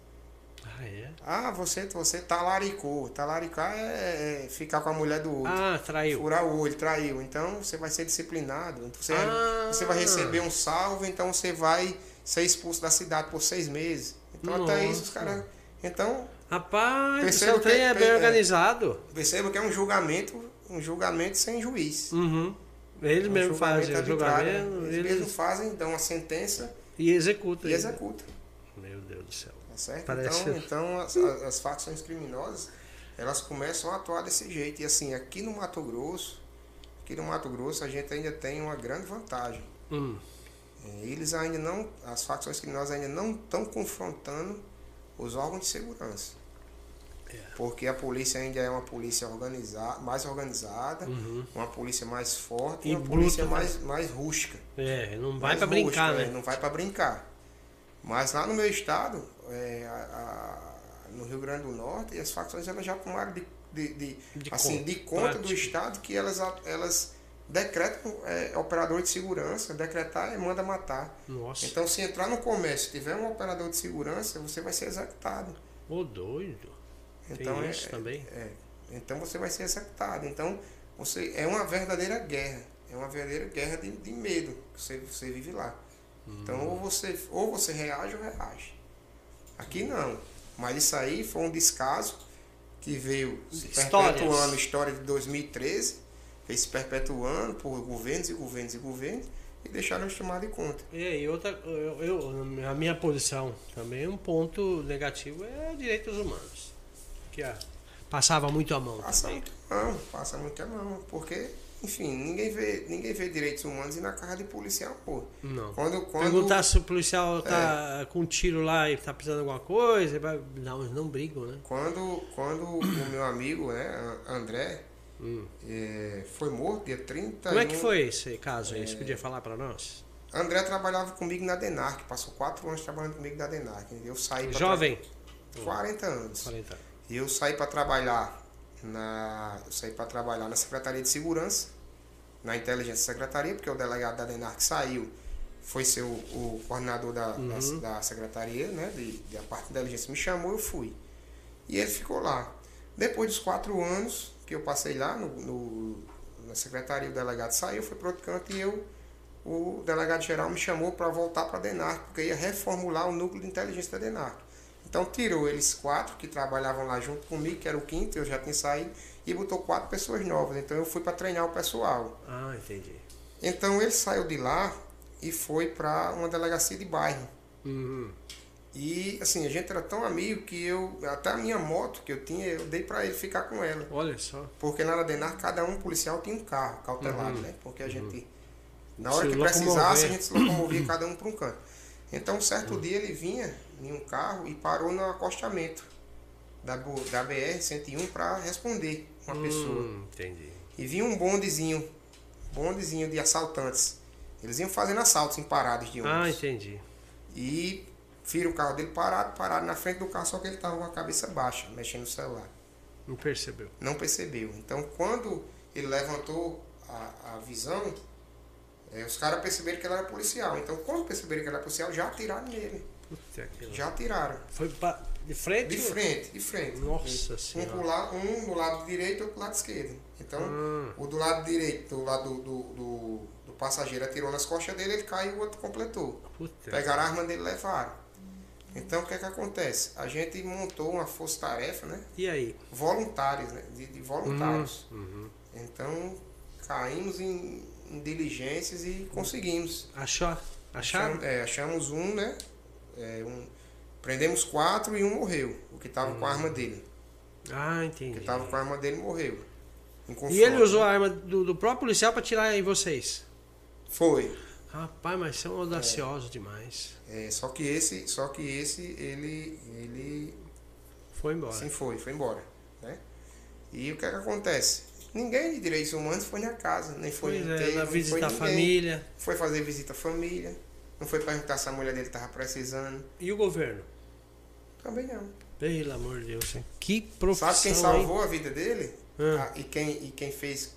Ah, é? Ah, você, você talaricou. Talaricar é, é ficar com a mulher do outro. Ah, traiu. Furar o olho, traiu. Então você vai ser disciplinado. Você, Ah. você vai receber um salvo, então você vai ser expulso da cidade por seis meses. Então até isso os Nossa. caras. Então, Rapaz, Perceba que- é bem é- organizado. perceba que é um julgamento, um julgamento sem juiz. Uhum. Eles É um mesmo fazem o arbitrário, né? julgamento Eles, eles... mesmos fazem, dão a sentença e executam. e ainda. executam. Meu Deus do céu. Tá certo? Parece- Então, (laughs) então as, as- as facções criminosas, elas começam a atuar desse jeito. E assim, aqui no Mato Grosso, aqui no Mato Grosso a gente ainda tem uma grande vantagem. Hum. É, Eles ainda não, as facções criminosas ainda não estão confrontando os órgãos de segurança. É. Porque a polícia ainda é uma polícia organizada, mais organizada, Uhum. uma polícia mais forte E e uma polícia né? mais, mais rústica. É, não vai pra brincar, né? é, Não vai para brincar. Mas lá no meu estado, é, a- a- no Rio Grande do Norte, as facções elas já tomaram de, de, de- De assim, conta, de conta do estado que elas, elas decretam é, operador de segurança, decretar é manda matar. Nossa, Então se entrar no comércio e tiver um operador de segurança, você vai ser executado. ô doido. Então Tem é- isso também? é, então você vai ser executado. Então você é uma verdadeira guerra. É uma verdadeira guerra de, de medo que você, você vive lá. Então Hum. ou você, ou você reage ou reage. Aqui não. Mas isso aí foi um descaso que veio se Histórias. perpetuando a história de 2013, veio se perpetuando por governos e governos e governos, e deixaram de tomar de conta. E aí, outra, eu, eu- a minha posição também, um ponto negativo é direitos humanos. Que ah, passava muito a mão Passa também. muito a mão, passa muito a mão, porque, enfim, ninguém vê, ninguém vê direitos humanos e na casa de policial, pô. Não. Quando, quando, Perguntar se o policial tá com um tiro lá e tá precisando de alguma coisa, não, eles não brigam, né? quando, quando o (coughs) meu amigo, né, André, Hum. eh, foi morto, dia 30 Como é que foi esse caso aí? Você podia falar pra nós? André trabalhava comigo na Denarc, passou quatro anos trabalhando comigo na Denarc. Eu saí Jovem, tra- 40 anos. 40 E eu saí para trabalhar na eu saí para trabalhar na Secretaria de Segurança, na Inteligência Secretaria, porque o delegado da Denarc saiu, foi ser o, o coordenador da, Uhum. da, da secretaria, né, de, de a parte da inteligência me chamou, eu fui. E ele ficou lá. Depois dos quatro anos que eu passei lá no, no- na secretaria, o delegado saiu, foi para outro canto e eu o delegado geral me chamou para voltar para a DENARC, porque ia reformular o núcleo de inteligência da DENARC. Então tirou eles quatro que trabalhavam lá junto comigo, que era o quinto, eu já tinha saído, e botou quatro pessoas novas. Então eu fui para treinar o pessoal. Ah, entendi. Então ele saiu de lá e foi para uma delegacia de bairro. Uhum. E assim, a gente era tão amigo que eu, até a minha moto que eu tinha, eu dei para ele ficar com ela. Olha só. Porque na Adenar cada um policial tinha um carro cautelado, né? Porque a gente, na Se hora que locomover. precisasse, a gente se locomovia cada um para um canto. Então, um certo dia ele vinha em um carro e parou no acostamento da, da BR-101 para responder uma pessoa. Hum, entendi. E vinha um bondezinho, bondezinho de assaltantes. Eles iam fazendo assaltos em paradas de Ah, ônibus. entendi. E viram o carro dele parado, parado na frente do carro, só que ele estava com a cabeça baixa, mexendo no celular. Não percebeu. Não percebeu. Então, quando ele levantou a, a visão, eh, os caras perceberam que ele era policial. Então, quando perceberam que ele era policial, já atiraram nele. Já atiraram. Foi pra, de frente? De frente, de frente. Nossa um, Senhora. lado, um do lado direito e outro do lado esquerdo. Então, Hum. o do lado direito, do lado do, do, do, do passageiro, atirou nas costas dele, ele caiu e o outro completou. Puta. Pegaram a arma dele e levaram. Então, o que é que acontece? A gente montou uma força-tarefa, né? E aí? voluntários, né? De, de voluntários. Uhum. Então, caímos em, em diligências e conseguimos. Achou? Acharam? Achamos, é, achamos um, né? É, um, prendemos quatro e um morreu. O que estava com a arma dele. Ah, O entendi. que estava com a arma dele morreu. E ele usou a arma do, do próprio policial pra tirar em vocês? Foi. Rapaz, mas são audaciosos demais. É, só que esse, só que esse, ele, ele Foi embora. Sim, foi, foi embora. Né? E o que é que acontece? Ninguém de direitos humanos foi na casa, nem foi Pois é, na visita foi à família. Foi fazer visita à família. Não foi perguntar se a mulher dele estava precisando. E o governo? Também não. Pelo amor de Deus. hein? Que profissão, Sabe quem hein? salvou a vida dele? Ah. Ah, e, quem, e quem fez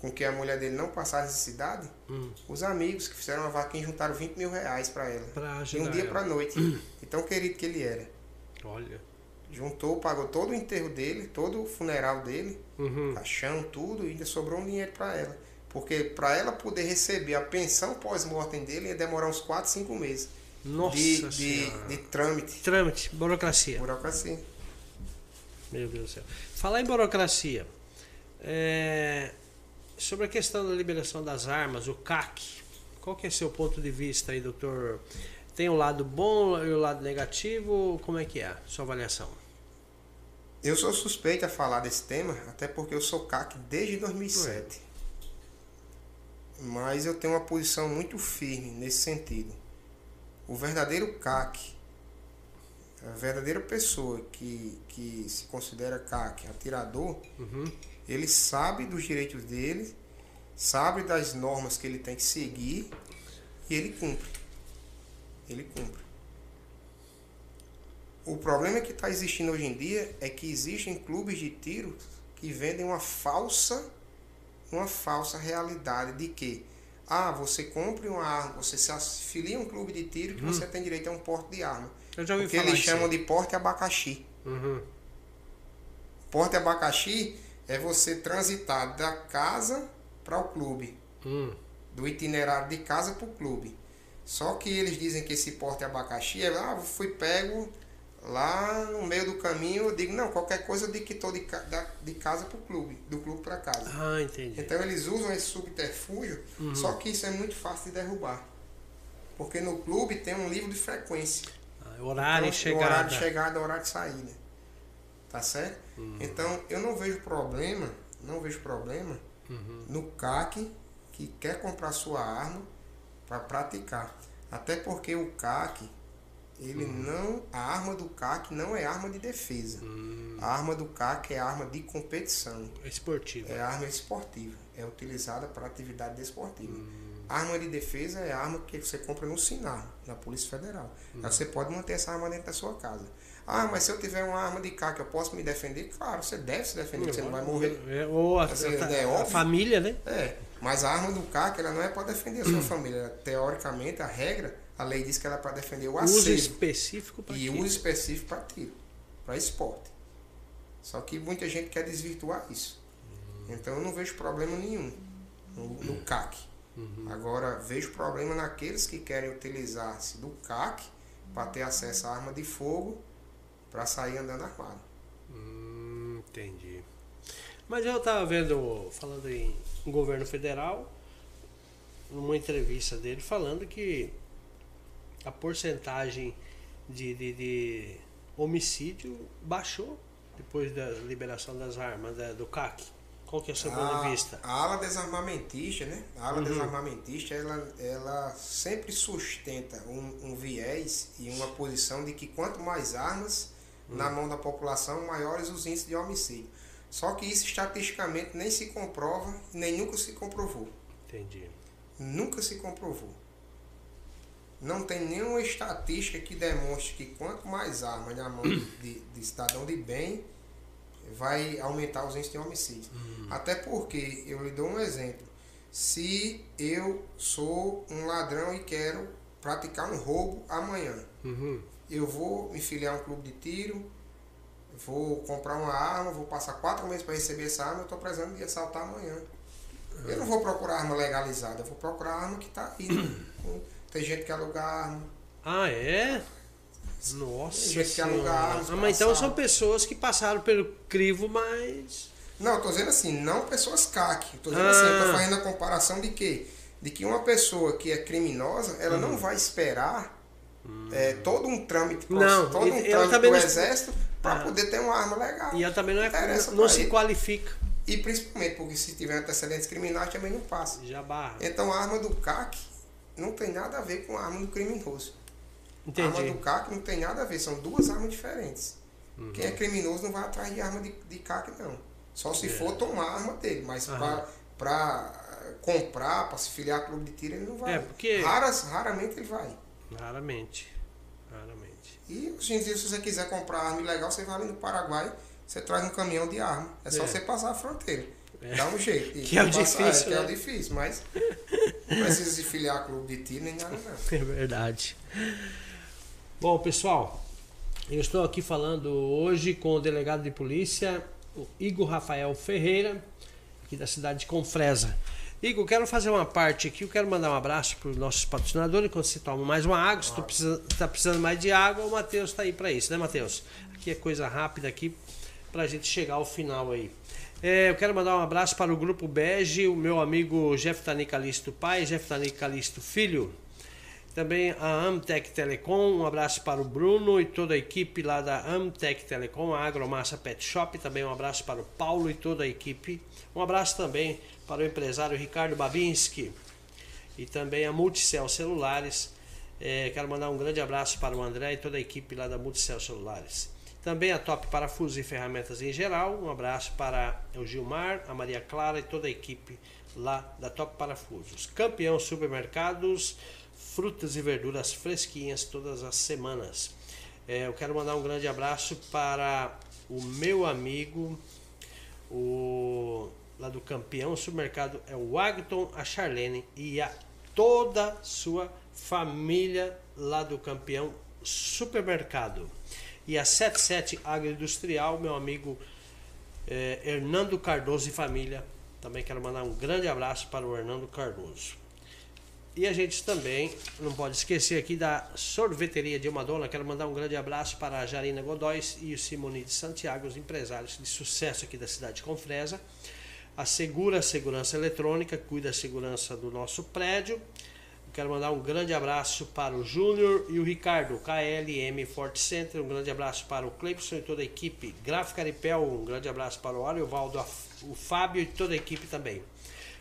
com que a mulher dele não passasse necessidade? Hum, Os amigos que fizeram uma vaquinha juntaram 20 mil reais para ela. pra De um dia para noite. E tão querido que ele era. Olha. Juntou, pagou todo o enterro dele, todo o funeral dele. Uhum. caixão, tudo, e ainda sobrou um dinheiro para ela. Porque para ela poder receber a pensão pós-mortem dele ia demorar uns 4, 5 meses Nossa de, de, de trâmite, Trâmite, burocracia. burocracia. Meu Deus do céu. Falar em burocracia. é, sobre a questão da liberação das armas, o CAC. Qual que é seu ponto de vista aí, doutor? Tem o lado bom e o lado negativo? Como é que é a sua avaliação? Eu sou suspeito a falar desse tema, até porque eu sou CAC desde 2007. Mas eu tenho uma posição muito firme nesse sentido. O verdadeiro CAC, a verdadeira pessoa que, que se considera CAC, atirador, Uhum. ele sabe dos direitos dele, sabe das normas que ele tem que seguir e ele cumpre. Ele cumpre. O problema que está existindo hoje em dia é que existem clubes de tiro que vendem uma falsa, uma falsa realidade de que ah, você compre uma arma, você se afilia a um clube de tiro que você tem direito a um porte de arma. Eu já ouvi O que eles chamam aí. de porte abacaxi. Uhum. Porte abacaxi é você transitar da casa para o clube, Hum. do itinerário de casa para o clube. Só que eles dizem que esse porte abacaxi é, ah, fui pego Lá no meio do caminho eu digo, não, qualquer coisa eu digo que estou de, da- de casa para o clube, do clube para casa. Ah, entendi. Então eles usam esse subterfúgio, Uhum. só que isso é muito fácil de derrubar. Porque no clube tem um livro de frequência. Ah, horário e Então, chegada. Horário de chegada, horário de saída. Tá certo? Uhum. Então eu não vejo problema, não vejo problema Uhum. no CAC que quer comprar sua arma para praticar. Até porque o CAC, ele Uhum. não. A arma do CAC não é arma de defesa. Hum, A arma do CAC é arma de competição. esportivo. É arma esportiva. É utilizada para atividade desportiva. Hum. Arma de defesa é a arma que você compra no Sinar, na Polícia Federal. Hum. Aí você pode manter essa arma dentro da sua casa. Ah, mas se eu tiver uma arma de CAC, eu posso me defender? Claro, você deve se defender, você não vai morrer. É, ou a, Assim, a- é a família, né? É, mas a arma do CAC, ela não é para defender a sua família. Teoricamente, a regra, a lei diz que ela é para defender o Uso acervo. específico para E uso específico para tiro, para esporte. Só que muita gente quer desvirtuar isso. Então eu não vejo problema nenhum no, no CAC. Agora vejo problema naqueles que querem utilizar-se do CAC para ter acesso à arma de fogo para sair andando armado. Hum, entendi. Mas eu estava vendo, falando em governo federal, numa entrevista dele, falando que a porcentagem de, de, de homicídio baixou depois da liberação das armas da- do CAC. Qual que é o seu ponto de vista? a ala desarmamentista, né? A ala Uhum. desarmamentista, ela, ela sempre sustenta um, um viés e uma posição de que quanto mais armas Uhum. na mão da população, maiores os índices de homicídio. Só que isso estatisticamente nem se comprova, nem nunca se comprovou. Entendi. Nunca se comprovou. Não tem nenhuma estatística que demonstre que quanto mais armas na mão de, de cidadão de bem, vai aumentar os índices de homicídio. Até porque, eu lhe dou um exemplo. Se eu sou um ladrão e quero praticar um roubo amanhã, Uhum. eu vou me filiar a um clube de tiro, vou comprar uma arma, vou passar quatro meses para receber essa arma, eu estou precisando de assaltar amanhã. Eu não vou procurar arma legalizada, eu vou procurar arma que está aí. (clears throat) Tem gente que aluga arma. Ah, é? Nossa Tem gente que aluga armas Ah, mas então são pessoas que passaram pelo crivo, mas... Não, eu tô dizendo assim, não pessoas CAC. Eu tô dizendo Ah. assim, eu tô fazendo a comparação de quê? De que uma pessoa que é criminosa, ela Hum. não vai esperar é, todo um trâmite, Não, todo um trâmite do não- exército para Ah. poder ter uma arma legal. E ela também não, é, não pra se ele. qualifica. E principalmente porque se tiver antecedentes criminais também não passa. Já barra. Então a arma do CAC não tem nada a ver com a arma do criminoso. A arma Entendi. do CAC não tem nada a ver, são duas armas diferentes. Uhum. Quem é criminoso não vai atrás de arma de, de CAC, não. Só se É. for tomar a arma dele, mas para comprar, para se filiar a clube de tiro, ele não vai. É, porque- Raras, raramente ele vai. Raramente. Raramente. E hoje em dia, se você quiser comprar arma ilegal, você vai ali no Paraguai, você traz um caminhão de arma. É só É. você passar a fronteira. É. Dá um jeito. Que é o passar, difícil, que é o né? difícil, mas (laughs) não precisa se filiar clube de tiro nem nada, não. É verdade. Bom, pessoal, eu estou aqui falando hoje com o delegado de polícia, o Igor Rafael Ferreira, aqui da cidade de Confresa. Igor, quero fazer uma parte aqui, eu quero mandar um abraço para os nossos patrocinadores, enquanto você toma mais uma água, se tu precisa, tá precisando mais de água, o Matheus está aí para isso, né, Matheus? Aqui é coisa rápida aqui, para a gente chegar ao final aí. É, eu quero mandar um abraço para o Grupo Bege, o meu amigo Jeff Tani Calisto pai, Jeff Tani Calisto filho, também a Amtec Telecom, um abraço para o Bruno e toda a equipe lá da Amtec Telecom, a Agromassa Pet Shop, também um abraço para o Paulo e toda a equipe. Um abraço também para o empresário Ricardo Babinski e também a Multicel Celulares. É, quero mandar um grande abraço para o André e toda a equipe lá da Multicel Celulares. Também a Top Parafusos e Ferramentas em geral. Um abraço para o Gilmar, a Maria Clara e toda a equipe lá da Top Parafusos. Campeão Supermercados, frutas e verduras fresquinhas todas as semanas. É, eu quero mandar um grande abraço para o meu amigo, o lá do Campeão Supermercado, é o Agton, a Charlene e a toda sua família lá do Campeão Supermercado. E a 77 Agroindustrial, meu amigo eh, Hernando Cardoso e família. Também quero mandar um grande abraço para o Hernando Cardoso. E a gente também não pode esquecer aqui da sorveteria de uma dona. Quero mandar um grande abraço para a Jarina Godóis e o Simone de Santiago, os empresários de sucesso aqui da cidade de Confresa. A Segura Segurança Eletrônica, cuida da segurança do nosso prédio. Quero mandar um grande abraço para o Júnior e o Ricardo, KLM Forte Center. Um grande abraço para o Cleibson e toda a equipe. Gráfica Aripel, um grande abraço para o Ariovaldo, o Fábio e toda a equipe também.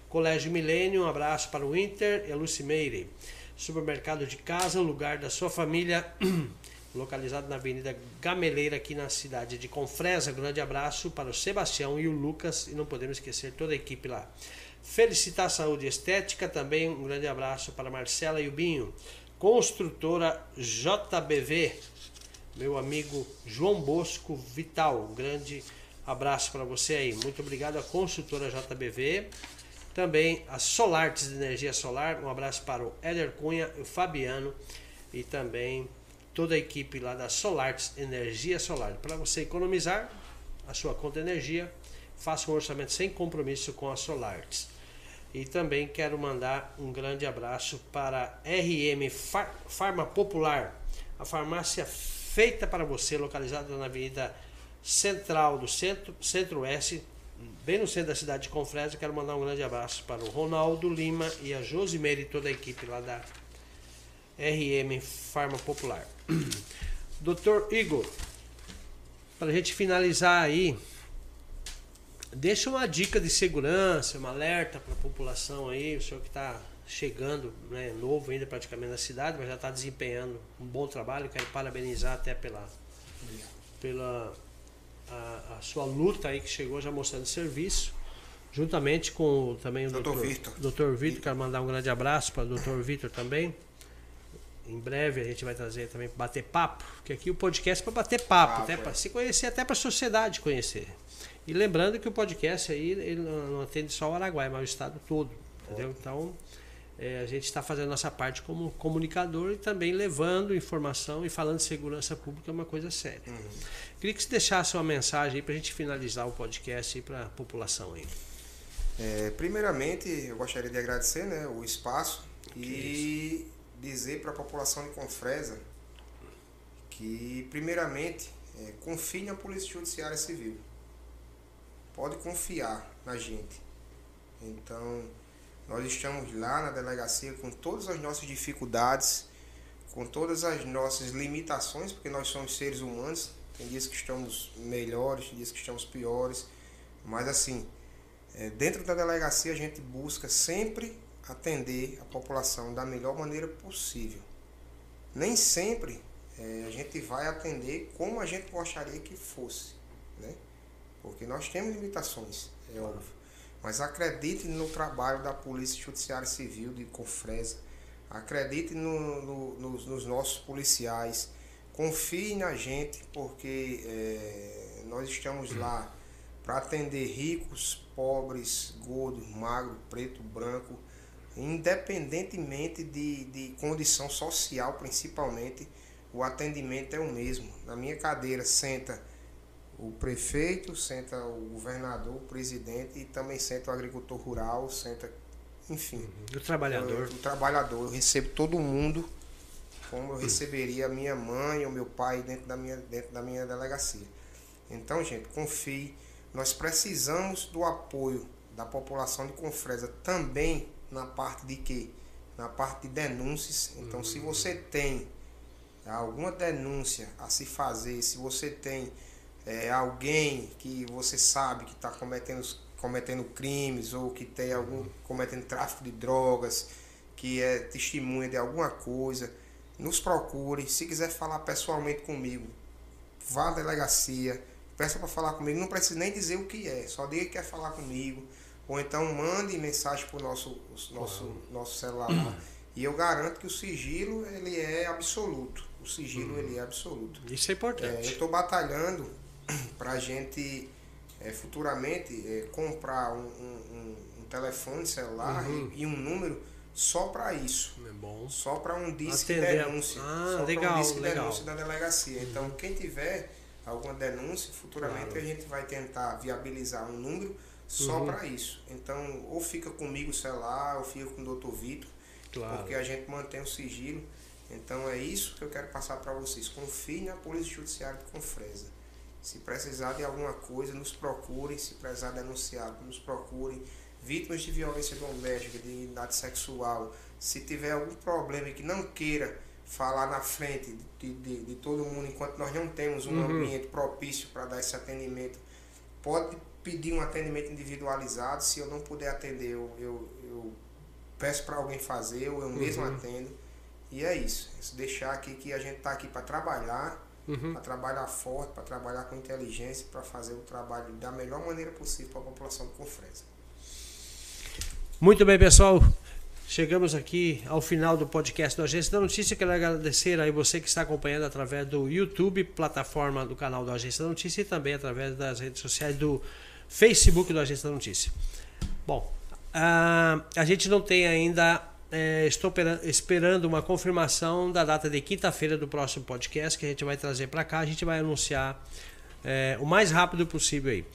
Colégio Milênio, um abraço para o Inter e a Lucimeire. Supermercado de casa, lugar da sua família, (clears throat) localizado na Avenida Gameleira, aqui na cidade de Confresa. Um grande abraço para o Sebastião e o Lucas, e não podemos esquecer toda a equipe lá. Felicitar Saúde Estética, também um grande abraço para Marcela e o Binho. Construtora JBV, meu amigo João Bosco Vital, um grande abraço para você aí. Muito obrigado à construtora JBV. Também a Solartes de Energia Solar, um abraço para o Éder Cunha, o Fabiano e também toda a equipe lá da Solartes Energia Solar. Para você economizar a sua conta de energia, faça um orçamento sem compromisso com a Solartes. E também quero mandar um grande abraço para RM Far Farma Popular, a farmácia feita para você, localizada na Avenida Central do Centro, Centro-Oeste, bem no centro da cidade de Confresa. Quero mandar um grande abraço para o Ronaldo Lima e a Josimeire e toda a equipe lá da RM Farma Popular. (clears throat) Doutor Igor, para a gente finalizar aí, deixa uma dica de segurança, um alerta para a população aí, o senhor que está chegando, né, novo ainda praticamente na cidade, mas já está desempenhando um bom trabalho, quero parabenizar até pela, pela a, a, sua luta aí que chegou já mostrando serviço, juntamente com também o Dr. doutor Vitor. Doutor Vitor, quero mandar um grande abraço para o doutor Vitor também. Em breve a gente vai trazer também bater papo, porque aqui o podcast é para bater papo, Papo, até é. para se conhecer, até para a sociedade conhecer. E lembrando que o podcast aí ele não atende só o Araguaia, mas o estado todo, entendeu? Então é, a gente está fazendo nossa parte como comunicador e também levando informação e falando de segurança pública é uma coisa séria. Uhum. Queria que você deixasse uma mensagem aí para a gente finalizar o podcast para a população aí. É, primeiramente, eu gostaria de agradecer né, o espaço e dizer para a população de Confresa que, primeiramente, é, confie na Polícia Judiciária Civil. Pode confiar na gente. Então, nós estamos lá na delegacia com todas as nossas dificuldades, com todas as nossas limitações, porque nós somos seres humanos. Tem dias que estamos melhores, tem dias que estamos piores. Mas, assim, é, dentro da delegacia a gente busca sempre atender a população da melhor maneira possível. Nem sempre é, a gente vai atender como a gente gostaria que fosse, né? Porque nós temos limitações, é óbvio. Mas acredite no trabalho da Polícia Judiciária Civil de Confresa. Acredite no- no- nos, nos nossos policiais. Confie na gente, porque é, nós estamos lá para atender ricos, pobres, gordos, magro, preto, branco, independentemente de, de condição social, principalmente, o atendimento é o mesmo. Na minha cadeira senta o prefeito, senta o governador, o presidente e também senta o agricultor rural, senta, enfim, Do trabalhador. o trabalhador. Eu recebo todo mundo como eu receberia a minha mãe ou meu pai dentro da minha, dentro da minha delegacia. Então, gente, confie. Nós precisamos do apoio da população de Confresa também na parte de quê? Na parte de denúncias. Então, se você tem alguma denúncia a se fazer, se você tem é, alguém que você sabe que está cometendo, cometendo crimes ou que tem algum cometendo tráfico de drogas, que é testemunha de alguma coisa, nos procure. Se quiser falar pessoalmente comigo, vá à delegacia, peça para falar comigo. Não precisa nem dizer o que é, só diga que quer falar comigo. Ou então mande mensagem para o nosso, nosso, nosso celular. lá. E eu garanto que o sigilo ele é absoluto. O sigilo ele é absoluto. Isso é É, eu importante. estou batalhando (clears throat) para a gente é, futuramente é, comprar um, um- um- telefone celular Uhum. e, e um número só para isso. É bom. Só para um disque Atender denúncia. Ah, só legal, um disque legal. denúncia da delegacia. Então, quem tiver alguma denúncia, futuramente Claro. a gente vai tentar viabilizar um número só Uhum. para isso. Então, ou fica comigo o celular, ou fica com o Dr. Vitor. Claro. porque a gente mantém o sigilo. Então é isso que eu quero passar para vocês. Confie na Polícia Judiciária de Confresa. Se precisar de alguma coisa, nos procurem. Se precisar denunciar, nos procurem. Vítimas de violência doméstica, de idade sexual. Se tiver algum problema que não queira falar na frente de, de, de todo mundo, enquanto nós não temos um Uhum. ambiente propício para dar esse atendimento, pode pedir um atendimento individualizado. Se eu não puder atender, eu, eu, eu peço para alguém fazer, ou eu mesmo Uhum. atendo. E é isso. Isso deixar aqui que a gente está aqui para trabalhar, Uhum. para trabalhar forte, para trabalhar com inteligência, para fazer o trabalho da melhor maneira possível para a população de Confresa. Muito bem, pessoal. Chegamos aqui ao final do podcast do Agência da Notícia. Quero agradecer aí você que está acompanhando através do YouTube, plataforma do canal do Agência da Notícia, e também através das redes sociais do Facebook do Agência da Notícia. Bom, ah, a gente não tem ainda. Eh, estou pera- esperando uma confirmação da data de quinta-feira do próximo podcast que a gente vai trazer para cá. A gente vai anunciar eh, o mais rápido possível aí.